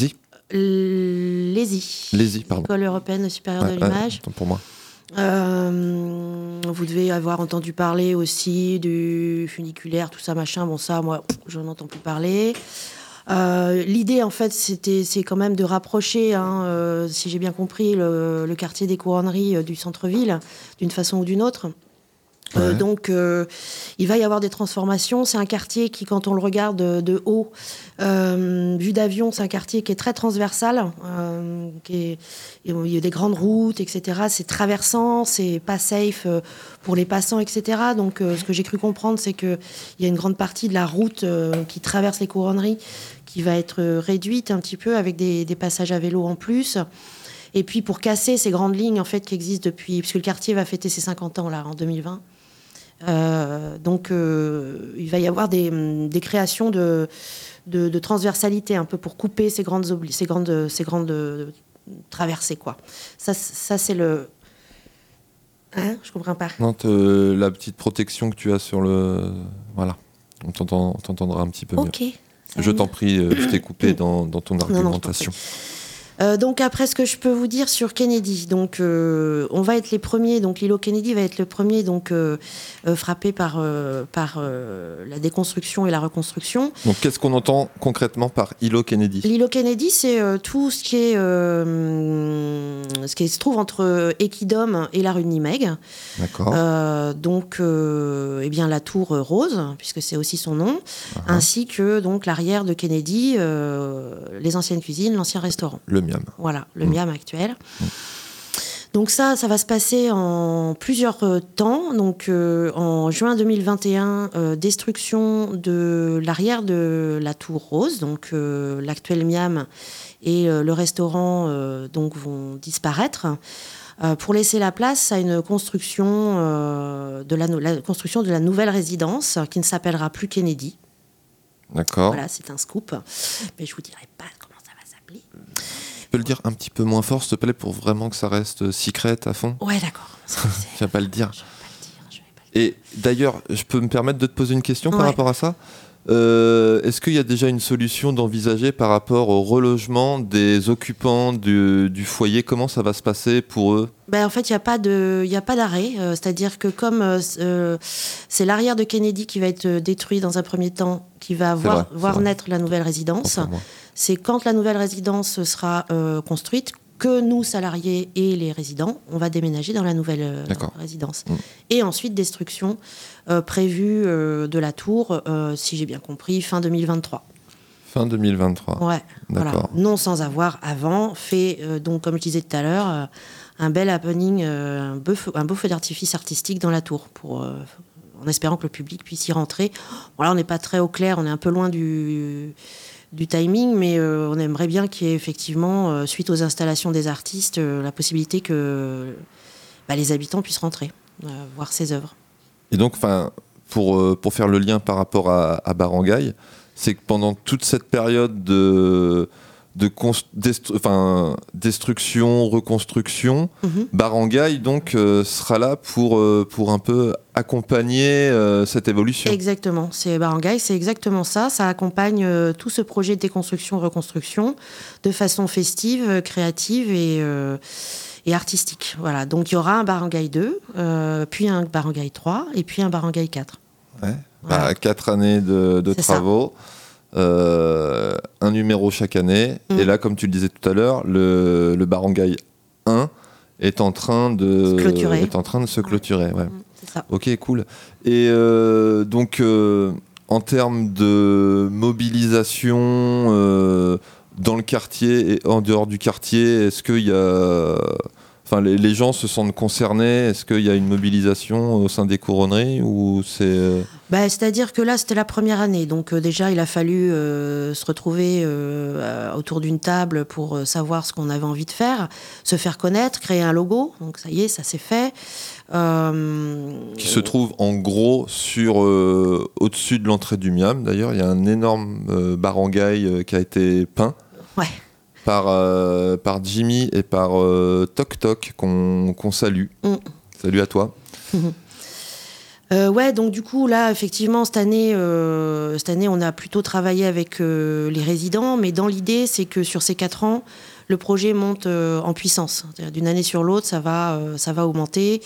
L'ESI. Lézy, pardon. École européenne supérieure Ouais, de l'image. pour moi. Euh, vous devez avoir entendu parler aussi du funiculaire, tout ça, machin. Bon, ça, moi, je n'en entends plus parler. Euh, L'idée, en fait, c'était, c'est quand même de rapprocher, hein, euh, si j'ai bien compris, le, le quartier des couronneries du centre-ville, d'une façon ou d'une autre. Euh, donc, euh, il va y avoir des transformations. C'est un quartier qui, quand on le regarde de, de haut, euh, vu d'avion, c'est un quartier qui est très transversal. euh, qui est- il y a des grandes routes, etc. C'est traversant, c'est pas safe euh, pour les passants, etc. Donc, euh, ce que j'ai cru comprendre, c'est qu'il y a une grande partie de la route qui traverse les couronneries qui va être réduite un petit peu avec des, des passages à vélo en plus. Et puis pour casser ces grandes lignes en fait qui existent depuis, puisque le quartier va fêter ses 50 ans là en 2020. Euh, donc euh, il va y avoir des, des créations de, de, de transversalité un peu pour couper ces grandes, ces grandes, ces grandes euh, traversées quoi. Ça, ça c'est le. Hein Je comprends pas. Non, la petite protection que tu as sur le. Voilà. On t'entend- on t'entendra un petit peu Ok, mieux. ça Je t'en prie, je t'ai coupé dans, dans ton non, argumentation. Euh, donc après, ce que je peux vous dire sur Kennedy, donc euh, on va être les premiers, donc l'îlot Kennedy va être le premier donc euh, frappé par par la déconstruction et la reconstruction. Donc, qu'est-ce qu'on entend concrètement par Hilo Kennedy? L'îlot Kennedy, c'est tout ce qui est ce qui se trouve entre Equidom et la rue de Nimègue. D'accord. Donc, eh bien la tour rose, puisque c'est aussi son nom, ainsi que donc l'arrière de Kennedy, les anciennes cuisines, l'ancien restaurant. Le miam. Voilà, le miam actuel. Donc ça, ça va se passer en plusieurs euh, temps. Donc euh, en juin 2021, euh, destruction de l'arrière de la tour rose, donc l'actuel miam et le restaurant donc vont disparaître. pour laisser la place à une construction, de la, la construction de la nouvelle résidence qui ne s'appellera plus Kennedy. D'accord. Voilà, c'est un scoop. Mais je vous dirai pas comment ça va s'appeler. Tu peux le dire un petit peu moins fort, s'il te plaît, pour vraiment que ça reste euh, secret à fond Ouais, d'accord. Tu vas pas le dire. Et d'ailleurs, je peux me permettre de te poser une question par rapport à ça? Euh, Est-ce qu'il y a déjà une solution d'envisager par rapport au relogement des occupants du, du foyer? Comment ça va se passer pour eux? Ben, en fait, il n'y a pas de- il y a pas d'arrêt. Euh, C'est-à-dire que comme euh, c'est l'arrière de Kennedy qui va être détruit dans un premier temps, qui va voir, vrai, naître la nouvelle résidence, c'est quand la nouvelle résidence sera construite que nous, salariés et les résidents, on va déménager dans la nouvelle euh, résidence. Mm. Et ensuite, destruction euh, prévue euh, de la tour, si j'ai bien compris, fin 2023. Fin 2023. Ouais, voilà. D'accord. Non sans avoir avant fait, donc comme je disais tout à l'heure, un bel happening, un, beau feu, d'artifice artistique dans la tour, pour, en espérant que le public puisse y rentrer. Voilà, on n'est pas très au clair, on est un peu loin du, du timing, mais euh, on aimerait bien qu'il y ait effectivement, euh, suite aux installations des artistes, euh, la possibilité que bah, les habitants puissent rentrer, voir ces œuvres. Et donc, pour, pour faire le lien par rapport à Barangay, c'est que pendant toute cette période de, de cons- destru- enfin, destruction, reconstruction, Mhm. Barangay donc euh, sera là pour, euh, pour un peu accompagner euh, cette évolution. Exactement, c'est Barangay, c'est exactement ça. Ça accompagne tout ce projet de déconstruction-reconstruction de façon festive, créative et, et artistique. Voilà, donc il y aura un Barangay 2, euh, puis un Barangay 3 et puis un Barangay 4. Ouais. Bah, quatre années de, ça. Euh, un numéro chaque année. Mm. Et là, comme tu le disais tout à l'heure, le, le Barangay 1 est en train de, Se clôturer. Mm, est en train de se clôturer. ouais. Ça. Ok, cool. Et euh, donc, euh, en termes de mobilisation dans le quartier et en dehors du quartier, est-ce qu'il y a. Enfin, les, les gens se sentent concernés Est-ce qu'il y a une mobilisation au sein des couronneries ou c'est. euh, Bah, C'est-à-dire que là, c'était la première année. Donc euh, déjà, il a fallu euh, se retrouver euh, autour d'une table pour savoir ce qu'on avait envie de faire, se faire connaître, créer un logo. Donc ça y est, ça s'est fait. Qui se trouve en gros sur au-dessus de l'entrée du Miam. D'ailleurs, il y a un énorme barangay qui a été peint. Ouais. Par, euh, par Jimmy et par euh, Toc Toc qu'on qu'on salue. Mm. Salut à toi. Euh, ouais, donc du coup là, effectivement, cette année, euh, cette année, on a plutôt travaillé avec euh, les résidents, mais dans l'idée, c'est que sur ces quatre ans, le projet monte en puissance. D'une année sur l'autre, ça va, ça va augmenter.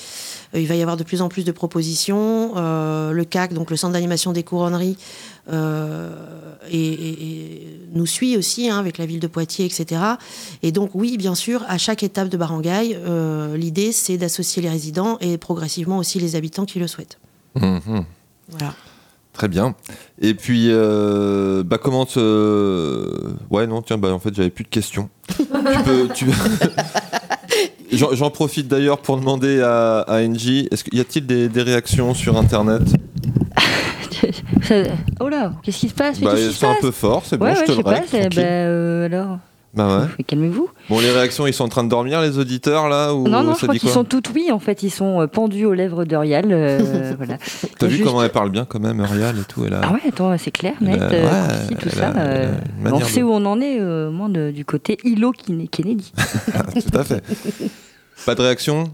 Il va y avoir de plus en plus de propositions. Le CAC, donc le Centre d'animation des couronneries, et, et- et nous suit aussi hein, avec la ville de Poitiers, etc. Et donc oui, bien sûr, à chaque étape de barangay, euh, l'idée c'est d'associer les résidents et progressivement aussi les habitants qui le souhaitent. Mhm. Voilà. Très bien. Et puis, euh, bah comment te... Ouais, non, tiens, bah en fait, j'avais plus de questions. tu peux... tu- J'en j'en profite d'ailleurs pour demander à, à NJ, est-ce qu'il y a-t-il des, des réactions sur Internet? Ça- Oh là, qu'est-ce qui se passe? Bah, C'est un peu fort, c'est bon, ouais, je ouais, te je le sais pas, règle, tranquille. bah, euh, alors. Bah ouais. Calmez-vous. Bon, les réactions, ils sont en train de dormir, les auditeurs, là ou Non, non, ça je crois qu'ils sont toutes oui, en fait, ils sont euh, pendus aux lèvres d'Uriel. euh, voilà. T'as vu Juste- comment elle parle bien quand même, Ariel et tout elle a... Ah ouais, attends, c'est clair, net, a- euh, ouais, tout ça. a- euh, on sait de- où on en est, au moins de- du côté Kine- Kennedy. Tout à fait. Pas de réaction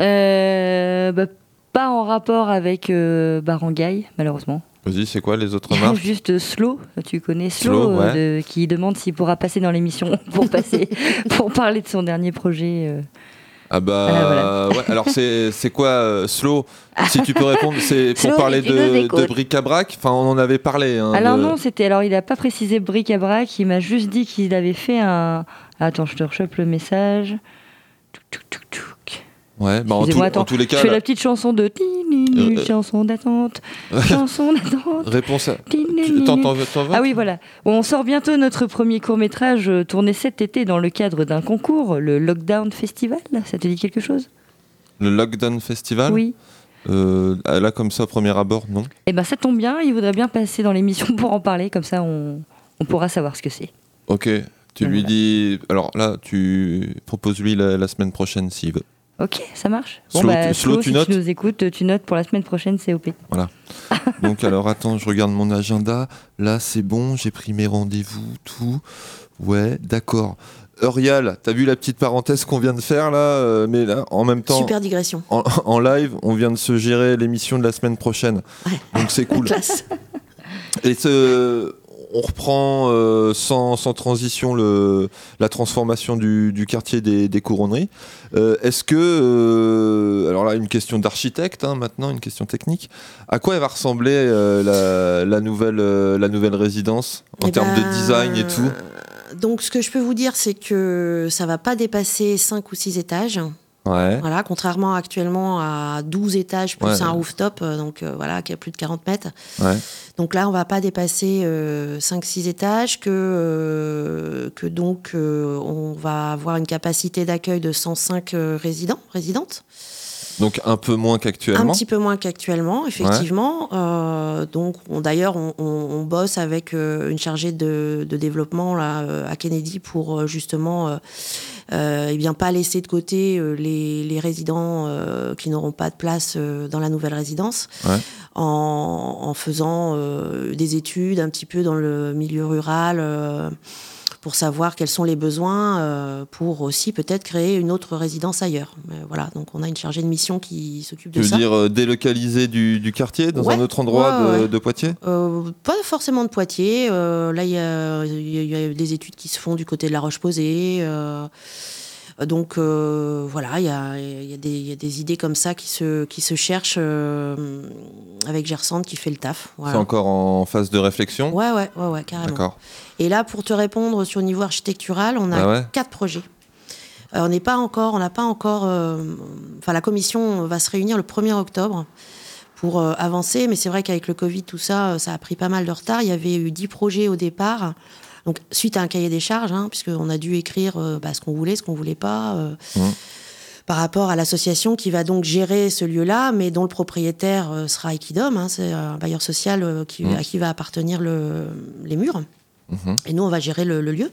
Euh, bah, pas en rapport avec Barangay, malheureusement. Vas-y, c'est quoi les autres remarques Juste Slow, tu connais Slow, Slow, ouais. euh, de- qui demande s'il pourra passer dans l'émission pour passer pour parler de son dernier projet. euh. Ah bah voilà. ouais. Alors c'est quoi euh, slow? Si tu peux répondre, c'est pour Slow, parler de, bric-à-brac? Enfin, on en avait parlé. hein, Alors de- non, c'était alors il n'a pas précisé bric-à-brac, il m'a juste dit qu'il avait fait un. Attends, je te rechoppe le message. Ouais. Bah en, tout- en tous les cas, je fais la- la petite chanson de Euh, euh. chanson d'attente, chanson d'attente. réponse. À... T'entends Ah oui, voilà. On sort bientôt notre premier court-métrage euh, tourné cet été dans le cadre d'un concours, le Lockdown Festival. Ça te dit quelque chose? Le Lockdown Festival? Oui. Euh, là, comme ça, au premier abord, non? Eh ben, ça tombe bien, il voudrait bien passer dans l'émission pour en parler, comme ça on, on pourra savoir ce que c'est. Ok. Tu lui dis. Alors là, tu proposes lui la, la semaine prochaine s'il veut. Ok, ça marche. Slow, Slow, Flo, tu si notes tu nous écoutes, tu notes pour la semaine prochaine COP. Voilà. Donc alors attends, je regarde mon agenda. Là c'est bon, j'ai pris mes rendez-vous, tout. Ouais, d'accord. Eurial, t'as vu la petite parenthèse qu'on vient de faire là euh, Mais là, en même temps, Super digression. en, en live, on vient de se gérer l'émission de la semaine prochaine. Donc c'est cool. Classe. Et ce, on reprend euh, sans, sans transition le, la transformation du, du quartier des, des couronneries. Euh, Est-ce que, euh, alors là, une question d'architecte hein, maintenant, une question technique. À quoi elle va ressembler la, la nouvelle, la nouvelle résidence en Eh termes ben, de design et tout? Donc, ce que je peux vous dire, c'est que ça va pas dépasser 5 ou 6 étages. Ouais. Voilà, contrairement actuellement à 12 étages plus Ouais. un rooftop, euh, donc euh, voilà, qui a plus de 40 mètres. Donc là, on va pas dépasser 5-6 étages, que, euh, que donc euh, on va avoir une capacité d'accueil de 105 euh, résidents, résidentes. Donc un peu moins Un qu'actuellement. petit peu moins qu'actuellement, effectivement. Euh, donc, on- d'ailleurs, on, on- on bosse avec euh, une chargée de, de développement là, euh, à Kennedy pour euh, justement, euh, euh, eh bien, pas laisser de côté euh, les, les résidents euh, qui n'auront pas de place euh, dans la nouvelle résidence, Ouais. en, en faisant euh, des études un petit peu dans le milieu rural. Euh, pour savoir quels sont les besoins euh, pour aussi peut-être créer une autre résidence ailleurs. Mais voilà, donc on a une chargée de mission qui s'occupe Tu de veux ça. dire euh, délocaliser du, du quartier dans Ouais. un autre endroit Ouais, de, ouais. de Poitiers? Euh, pas forcément de Poitiers. euh, là, il y y a- des études qui se font du côté de la Roche-Posay. Donc euh, voilà, il y a, il y a des- il y a des idées comme ça qui se, qui se cherchent euh, avec Gersande qui fait le taf. voilà. C'est encore en phase de réflexion? Ouais, ouais, ouais, ouais, carrément. D'accord. Et là, pour te répondre sur le niveau architectural, on a Ah ouais quatre projets. Euh, on n'est pas encore, on n'a pas encore. Enfin, la commission va se réunir le 1er octobre pour avancer, mais c'est vrai qu'avec le Covid, tout ça, ça a pris pas mal de retard. Il y avait eu 10 projets au départ. Donc, suite à un cahier des charges, hein, puisqu'on a dû écrire euh, bah, ce qu'on voulait, ce qu'on voulait pas. euh, Mmh. par rapport à l'association qui va donc gérer ce lieu-là, mais dont le propriétaire euh, sera Equidom, hein, c'est un bailleur social qui, Mm. à qui va appartenir le- les murs. Mhm. Et nous, on va gérer le, le lieu.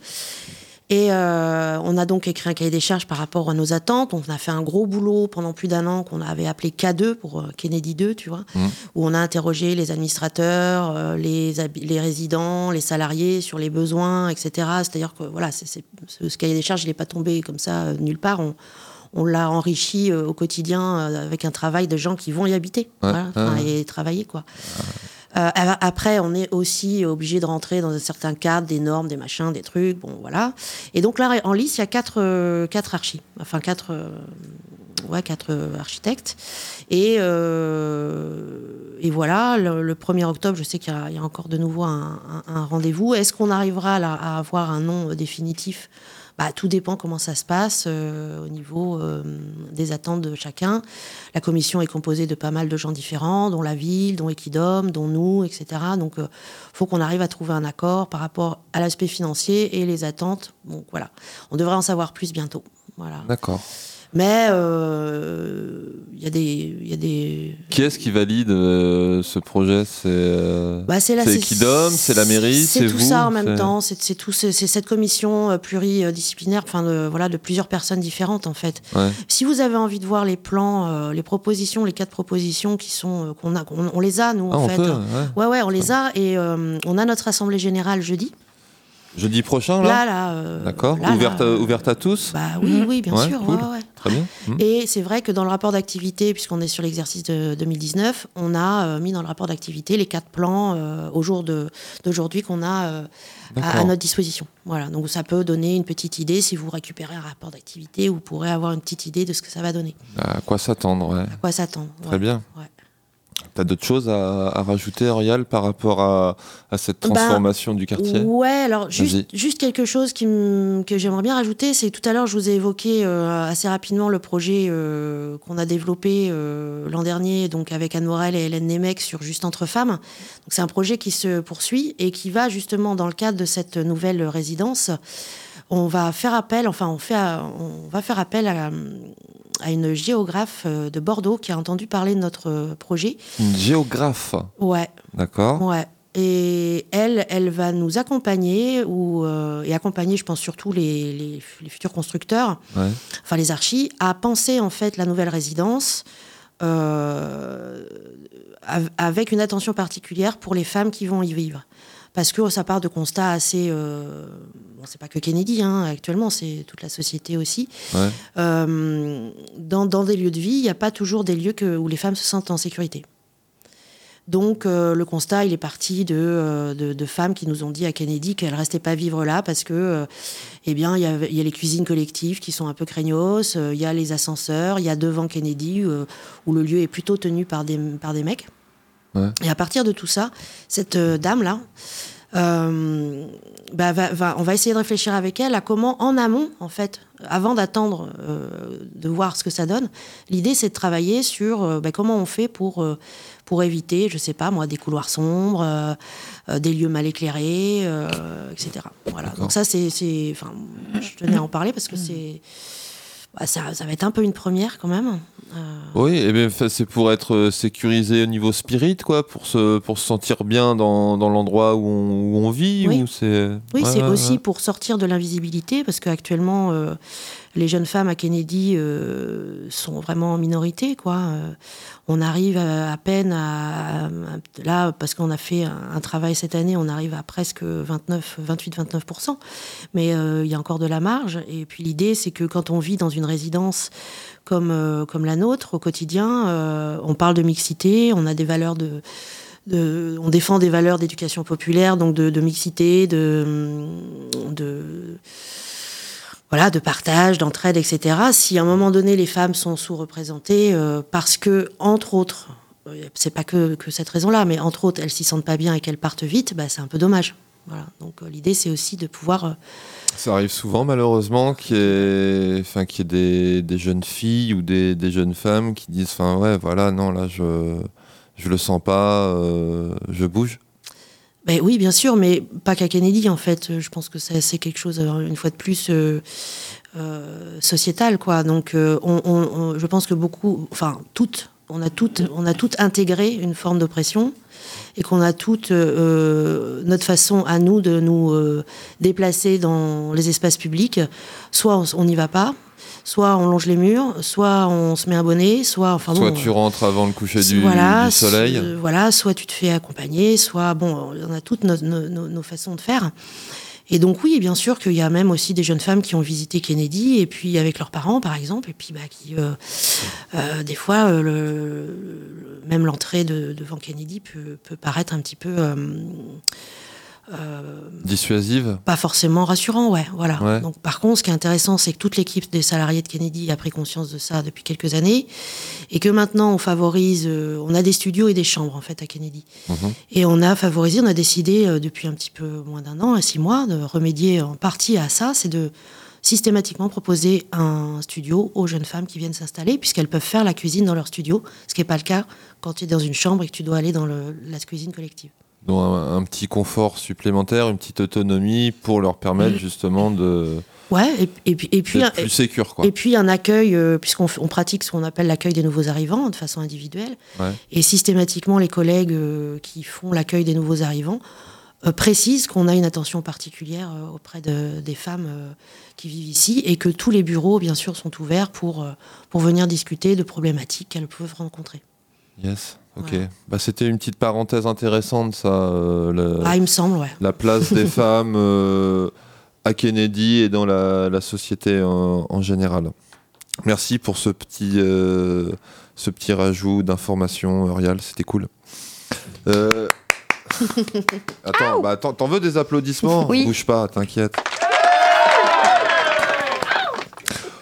Et euh, on a donc écrit un cahier des charges par rapport à nos attentes. On a fait un gros boulot pendant plus d'un an qu'on avait appelé K2 pour euh, Kennedy 2, tu vois, Mhm. où on a interrogé les administrateurs, euh, les, résidents, les salariés sur les besoins, etc. C'est-à-dire que voilà, ce, ce cahier des charges, il n'est pas tombé comme ça euh, nulle part. On, on l'a enrichi au quotidien avec un travail de gens qui vont y habiter Ouais, voilà, ouais, et travailler, quoi. Euh, après, on est aussi obligé de rentrer dans un certain cadre, des normes, des machins, des trucs, bon voilà. Et donc là, en lice, il y a quatre, euh, quatre archis, enfin quatre, euh, ouais, quatre euh, architectes. Et, euh, et voilà, le, le 1er octobre, je sais qu'il y, a- encore de nouveau un, un- rendez-vous. Est-ce qu'on arrivera là, à avoir un nom définitif? Bah, tout dépend comment ça se passe euh, au niveau euh, des attentes de chacun. La commission est composée de pas mal de gens différents, dont la ville, dont Equidom, dont nous, etc. Donc, il faut qu'on arrive à trouver un accord par rapport à l'aspect financier et les attentes. Donc voilà, on devrait en savoir plus bientôt. Voilà. D'accord. Mais euh, il y a des, y a des. Qui est-ce qui valide euh, ce projet? C'est euh, Bah, c'est Equidom, c'est la mairie, c'est tout ça en? même temps. C'est tout, cette commission euh, pluridisciplinaire, enfin de, voilà, de plusieurs personnes différentes en fait. Ouais. Si vous avez envie de voir les plans, les propositions, les quatre propositions qui sont qu'on a, qu'on- on les a nous Ah, en on fait. peut, ouais. ouais, on les a et on a notre assemblée générale jeudi. Jeudi prochain, là Là, là. euh, D'accord. là, Ouverte, à- ouverte à tous Bah oui, oui, bien Ouais, sûr. cool. ouais, ouais. Très bien. Mhm. Et c'est vrai que dans le rapport d'activité, puisqu'on est sur l'exercice de 2019, on a euh, mis dans le rapport d'activité les quatre plans euh, au jour d'aujourd'hui qu'on a euh, à, à notre disposition. Voilà, donc ça peut donner une petite idée. Si vous récupérez un rapport d'activité, vous pourrez avoir une petite idée de ce que ça va donner. À quoi s'attendre. À quoi s'attendre. Très bien. T'as d'autres choses à, à rajouter, Ariel, par rapport à, à cette Ben, transformation du quartier? Ouais, alors juste, quelque chose qui que j'aimerais bien rajouter, c'est que tout à l'heure je vous ai évoqué euh, assez rapidement le projet euh, qu'on a développé euh, l'an dernier, donc avec Anne Morel et Hélène Nemec sur Juste entre femmes. Donc c'est un projet qui se poursuit et qui va justement dans le cadre de cette nouvelle résidence. On va faire appel, enfin on fait, on va faire appel à, à une géographe euh, de Bordeaux qui a entendu parler de notre euh, projet. Une géographe. Ouais. D'accord. Ouais. Et elle, elle va nous accompagner ou, euh, et accompagner, je pense surtout les, les- les futurs constructeurs, Ouais. enfin les archis, à penser en fait la nouvelle résidence euh, av- avec une attention particulière pour les femmes qui vont y vivre. Parce que ça part de constats assez. Euh, bon, c'est pas que Kennedy, hein, actuellement, c'est toute la société aussi. Ouais. Euh, dans, dans des lieux de vie, il n'y a pas toujours des lieux que, où les femmes se sentent en sécurité. Donc euh, le constat, il est parti de, euh, de, de femmes qui nous ont dit à Kennedy qu'elles restaient pas vivre là parce que, euh, eh bien, il y, a les cuisines collectives qui sont un peu craignos, il y a les ascenseurs, il y a devant Kennedy où le lieu est plutôt tenu par des, par des mecs. Ouais. Et à partir de tout ça, cette euh, dame-là, euh, bah, va- va- on va essayer de réfléchir avec elle à comment, en amont, en fait, avant d'attendre euh, de voir ce que ça donne, l'idée c'est de travailler sur euh, bah, comment on fait pour, euh, pour éviter, je sais pas moi, des couloirs sombres, euh, euh, des lieux mal éclairés, euh, etc. Voilà. Donc ça, c'est, c'est- enfin, je tenais à en parler parce que c'est, bah, ça, ça va être un peu une première quand même. Euh, Oui, et bien, enfin, c'est pour être euh, sécurisé au niveau spirit, quoi, pour se, pour se sentir bien dans, dans l'endroit où on, où on vit Oui. ou c'est... Oui, Ouais, c'est ouais, aussi ouais. pour sortir de l'invisibilité, parce qu'actuellement, euh, les jeunes femmes à Kennedy euh, sont vraiment en minorité. Euh, on arrive à, peine à, Là, parce qu'on a fait un, travail cette année, on arrive à presque 29, 28-29%. Mais euh, il y a encore de la marge. Et puis l'idée, c'est que quand on vit dans une résidence comme, la nôtre, au quotidien, on parle de mixité, on a des valeurs de on défend des valeurs d'éducation populaire, donc de, mixité, de, voilà, de partage, d'entraide, etc. Si à un moment donné les femmes sont sous-représentées, euh, parce que, entre autres, euh, c'est pas que, cette raison-là, mais entre autres, elles s'y sentent pas bien et qu'elles partent vite, bah, c'est un peu dommage. Voilà. Donc euh, l'idée, c'est aussi de pouvoir. Ça arrive souvent, malheureusement, qu'il y ait, y des, jeunes filles ou des, jeunes femmes qui disent, ouais, voilà, non, là, je, je le sens pas, je bouge. Ben oui, bien sûr, mais pas qu'à Kennedy, en fait. Je pense que c'est quelque chose, euh, une fois de plus, euh, euh, sociétal, quoi. Donc, on, on- on- je pense que beaucoup, enfin, toutes on a toutes, on a toutes intégré une forme d'oppression et qu'on a toute euh, notre façon à nous de nous euh, déplacer dans les espaces publics. Soit on n'y va pas, soit on longe les murs, soit on se met un bonnet, soit enfin Soit bon, tu rentres avant le coucher du, voilà, du soleil. so- voilà, soit tu te fais accompagner, soit bon, on a toutes nos, nos- nos- nos façons de faire. Et donc oui, bien sûr qu'il y a même aussi des jeunes femmes qui ont visité Kennedy et puis avec leurs parents par exemple, et puis bah, qui euh, euh, des fois euh, le, même l'entrée de, devant Kennedy peut, peut paraître un petit peu euh, Dissuasive. pas forcément rassurant, ouais, voilà. Ouais. Donc, par contre, ce qui est intéressant, c'est que toute l'équipe des salariés de Kennedy a pris conscience de ça depuis quelques années, et que maintenant on favorise, euh, on a des studios et des chambres en fait à Kennedy, Mhm. et on a favorisé, on a décidé euh, depuis un petit peu moins d'un an, à six mois, de remédier en partie à ça, c'est de systématiquement proposer un studio aux jeunes femmes qui viennent s'installer, puisqu'elles peuvent faire la cuisine dans leur studio, ce qui n'est pas le cas quand tu es dans une chambre et que tu dois aller dans le- la cuisine collective. Donc un, un petit confort supplémentaire, une petite autonomie pour leur permettre Mm. justement de Ouais, et, et puis, et puis, plus sécure quoi. Et puis un accueil, euh, puisqu'on on pratique ce qu'on appelle l'accueil des nouveaux arrivants de façon individuelle. Ouais. Et systématiquement, les collègues euh, qui font l'accueil des nouveaux arrivants euh, précisent qu'on a une attention particulière auprès de- des femmes qui vivent ici et que tous les bureaux, bien sûr, sont ouverts pour, pour venir discuter de problématiques qu'elles peuvent rencontrer. Yes. Ok. Bah, c'était une petite parenthèse intéressante ça. euh, le- Ah, il me semble, ouais. La place des femmes euh, à Kennedy et dans la, la société en, en général. Merci pour ce petit, euh, ce petit rajout d'informations, Ariel, c'était cool. Attends, bah, attends, t'en veux des applaudissements? Oui. Bouge pas, t'inquiète.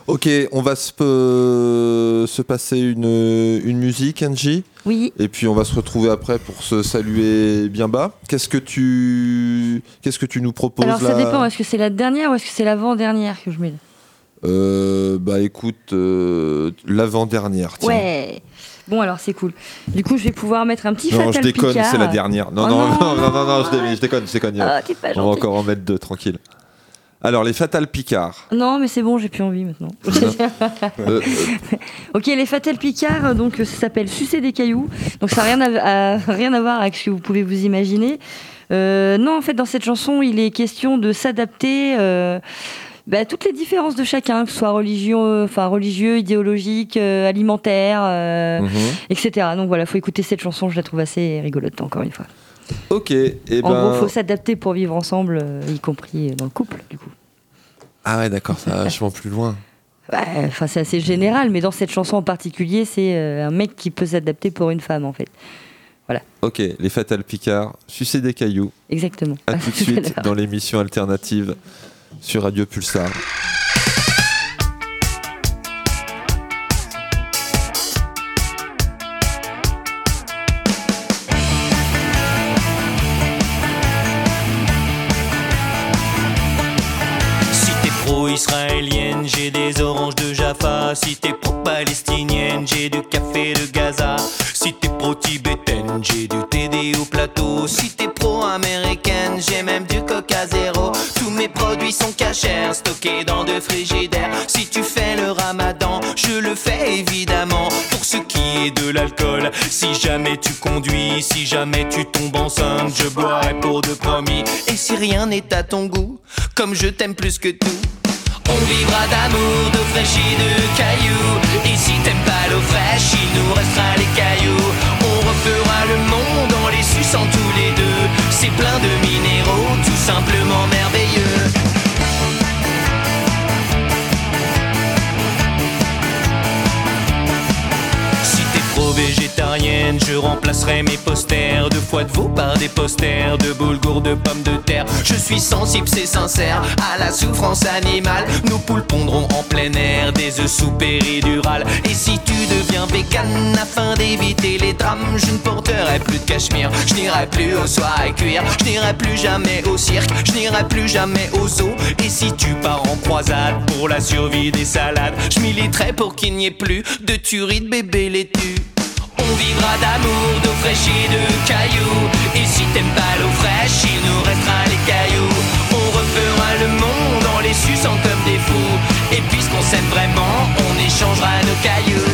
Ok, on va se, euh, se passer une, une musique, Angie? Oui. Et puis on va se retrouver après pour se saluer bien bas. Qu'est-ce que tu, qu'est-ce que tu nous proposes Alors ça là? dépend, est-ce que c'est la dernière ou est-ce que c'est l'avant-dernière que je mets Euh, Bah écoute, euh, l'avant-dernière. tiens. Ouais. Bon alors c'est cool. Du coup je vais pouvoir mettre un petit Non, je Fatal déconne, Picard. c'est la dernière. Non, Oh non, non, non, non, non, non, je, dé- je déconne, je déconne. Ah, pas on va encore en mettre deux, tranquille. Alors, les Fatal Picard. Non mais c'est bon, j'ai plus envie maintenant. Euh, ok, les Fatal Picard, euh, donc euh, ça s'appelle Sucer des cailloux. Donc ça n'a rien à, à- rien à voir avec ce que vous pouvez vous imaginer. Euh, non, en fait, dans cette chanson, il est question de s'adapter euh, bah, à toutes les différences de chacun, que ce soit religieux, enfin religieux, idéologique, euh, alimentaire, euh, Mhm. etc. Donc voilà, faut écouter cette chanson. Je la trouve assez rigolote, encore une fois. Ok, et en ben. gros, faut s'adapter pour vivre ensemble, euh, y compris dans le couple, du coup. Ah ouais, d'accord, ça va vachement plus loin. Ouais, Enfin, c'est assez général, mais dans cette chanson en particulier, c'est euh, un mec qui peut s'adapter pour une femme, en fait. Voilà, Ok, les Fatal Picard, sucer des cailloux. exactement. À tout de suite dans l'émission alternative sur Radio Pulsar. T'es pro-israélienne, j'ai des oranges de Jaffa. Si t'es pro-palestinienne, j'ai du café de Gaza. Si t'es pro-tibétaine, j'ai du TD au plateau. Si t'es pro-américaine, j'ai même du Coca Zéro. Tous mes produits sont cachers, stockés dans deux frigidaires. Si tu fais le ramadan, je le fais évidemment. Pour ce qui est de l'alcool, si jamais tu conduis, si jamais tu tombes enceinte, je boirai pour de promis. Et si rien n'est à ton goût, comme je t'aime plus que tout. On vivra d'amour, d'eau fraîche et de cailloux. Et si t'aimes pas l'eau fraîche, il nous restera les cailloux. On refera le monde en les suçant tous les deux. C'est plein de minéraux, tout simplement merveilleux. Pro-végétarienne, je remplacerai mes posters de foie de veau par des posters de boulgour de pommes de terre. Je suis sensible, c'est sincère, à la souffrance animale. Nos poules en plein air des œufs sous péridurale. Et si tu deviens vegan afin d'éviter les drames, je ne porterai plus de cachemire. Je n'irai plus aux soirées cuir, je n'irai plus jamais au cirque, je n'irai plus jamais au zoo. Et si tu pars en croisade pour la survie des salades, je militerai pour qu'il n'y ait plus de tuerie de bébés laitus. On vivra d'amour, d'eau fraîche et de cailloux. Et si t'aimes pas l'eau fraîche, il nous restera les cailloux. On refera le monde en les suçant comme des fous. Et puisqu'on s'aime vraiment, on échangera nos cailloux.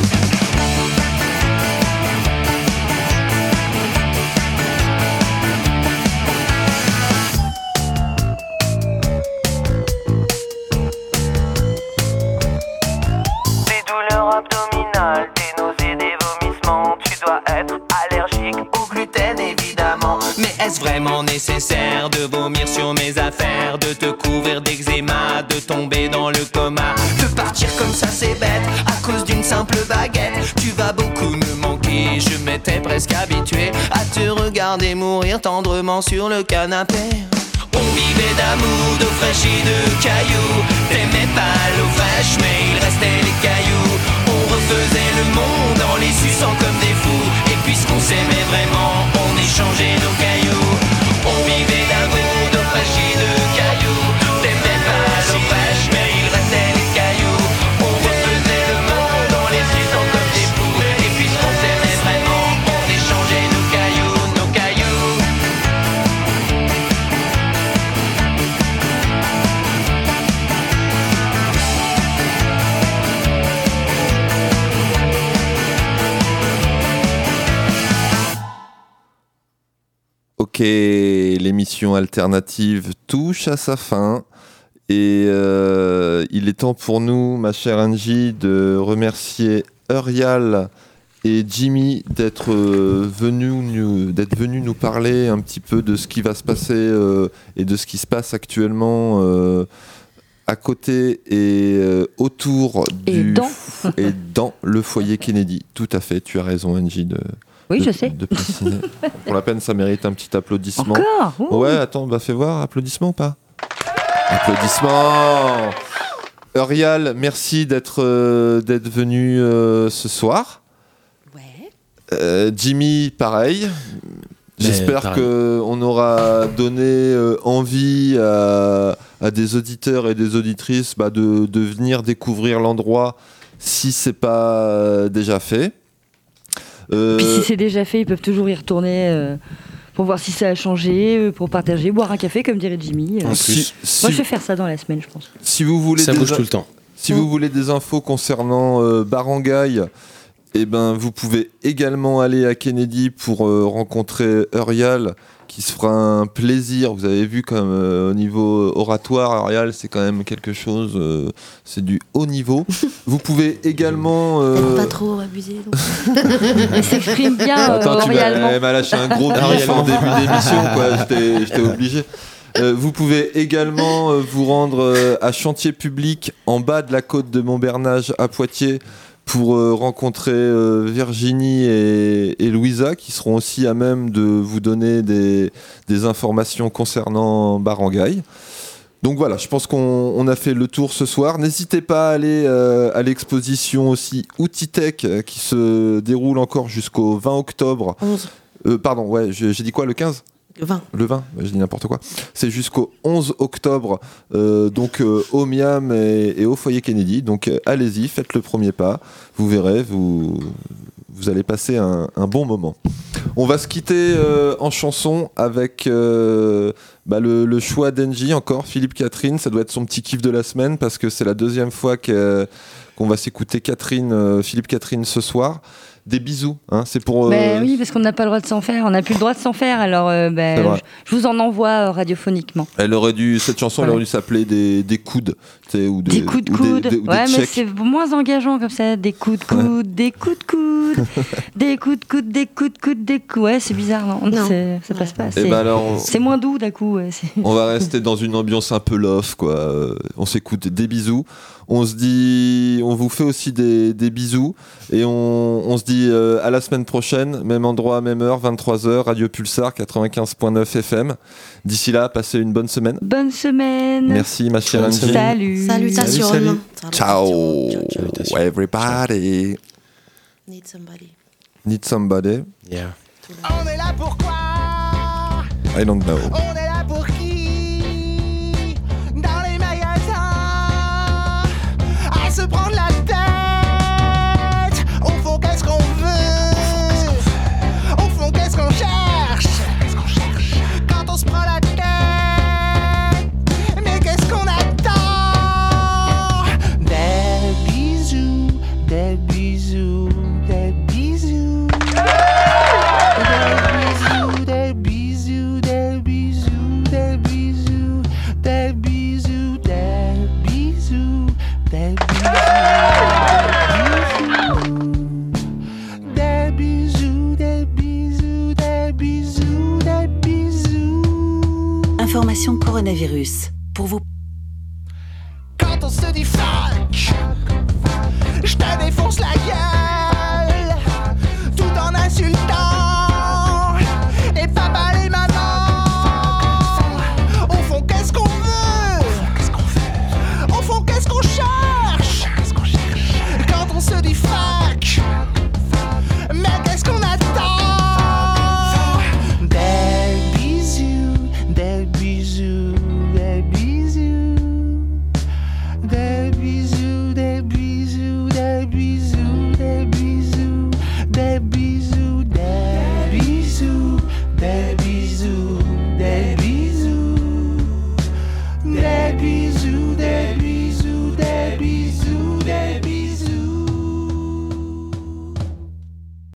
Des douleurs abdominales dois être allergique au gluten évidemment. Mais est-ce vraiment nécessaire de vomir sur mes affaires, de te couvrir d'eczéma, de tomber dans le coma, de partir comme ça c'est bête à cause d'une simple baguette? Tu vas beaucoup me manquer, je m'étais presque habitué à te regarder mourir tendrement sur le canapé. On vivait d'amour, d'eau fraîche et de cailloux. T'aimais pas l'eau fraîche, mais il restait les cailloux. On refaisait le monde en les suçant comme des fous. Et puisqu'on s'aimait vraiment, on échangeait nos cailloux. L'émission alternative touche à sa fin. Et euh, il est temps pour nous, ma chère Angie, de remercier Eurial et Jimmy d'être euh, venus nous, parler un petit peu de ce qui va se passer euh, et de ce qui se passe actuellement à côté et euh, autour Et du dans. et dans le foyer Kennedy. Tout à fait, tu as raison Angie de Oui, de- je sais. de. Pour la peine, ça mérite un petit applaudissement. Encore Ouh. Ouais, attends, bah fais voir, applaudissements ou pas? Applaudissements Eurial, merci d'être euh, d'être venu euh, ce soir. Euh, Jimmy, pareil. J'espère qu'on aura donné euh, envie à, à des auditeurs et des auditrices bah, de, de venir découvrir l'endroit si c'est pas déjà fait. Euh, Puis si c'est déjà fait, ils peuvent toujours y retourner euh, pour voir si ça a changé, euh, pour partager, boire un café, comme dirait Jimmy. euh. En plus. Si- Moi, je vais faire ça dans la semaine, je pense. Si vous voulez Ça des bouge in- tout le temps. Si vous voulez des infos concernant euh, Barangay, eh ben, vous pouvez également aller à Kennedy pour euh, rencontrer Eurial, qui se fera un plaisir. Vous avez vu comme euh, au niveau oratoire, Eurial, c'est quand même quelque chose, euh, c'est du haut niveau. vous pouvez également... euh, Pas trop donc. Il s'exprime bien Attends, euh, tu m'as elle lâché un gros bif Orialement. en début d'émission, quoi. J'étais j'étais obligé. Euh, vous pouvez également euh, vous rendre euh, à Chantier Public en bas de la côte de Montbernage à Poitiers pour euh, rencontrer euh, Virginie et, et Louisa qui seront aussi à même de vous donner des, des informations concernant Barangay. Donc voilà, je pense qu'on on a fait le tour ce soir. N'hésitez pas à aller euh, à l'exposition aussi Outitech qui se déroule encore jusqu'au 20 octobre. 11. Pardon, ouais, j'ai dit quoi, le 15 20. Le 20, ouais, je dis n'importe quoi. C'est jusqu'au 11 octobre, euh, donc euh, au Miam et, au foyer Kennedy. Donc euh, allez-y, faites le premier pas. Vous verrez, vous, vous allez passer un, bon moment. On va se quitter en chanson avec bah, le, choix d'Engie encore, Philippe Catherine. Ça doit être son petit kiff de la semaine parce que c'est la deuxième fois qu'on va s'écouter Catherine, Philippe Catherine ce soir. Des bisous, hein, c'est pour. euh, Ben oui, parce qu'on n'a pas le droit de s'en faire. On n'a plus le droit de s'en faire. Alors, euh, ben, je, je vous en envoie euh, radiophoniquement. Elle aurait dû, cette chanson, elle aurait dû s'appeler des, des coudes, sais, ou des, Des coups de ou coude. des- ou des ouais, mais c'est moins engageant comme ça. Des coups de coude, des coups de coude, des coups de coude, des coups de coude, des coups. Ouais, c'est bizarre, non, Ça passe pas. Eh C'est ben on- c'est moins doux d'un coup. ouais, On va rester dans une ambiance un peu love, quoi. Euh, On s'écoute des bisous. On se dit, on vous fait aussi des, des bisous. Et on, on se dit euh, à la semaine prochaine, même endroit, même heure, 23h, Radio Pulsar 95.9 FM. D'ici là, passez une bonne semaine. Bonne semaine. Merci, ma chère Angie. Salut. Salutations. Salut, salut. Ciao, Salutations. everybody. Need somebody. Need somebody. Yeah. On est là pourquoi I don't know. On est là pour qui? Dans les magasins À se prendre la Coronavirus. Pour vous. Quand on se dit fuck, je te défonce la gueule,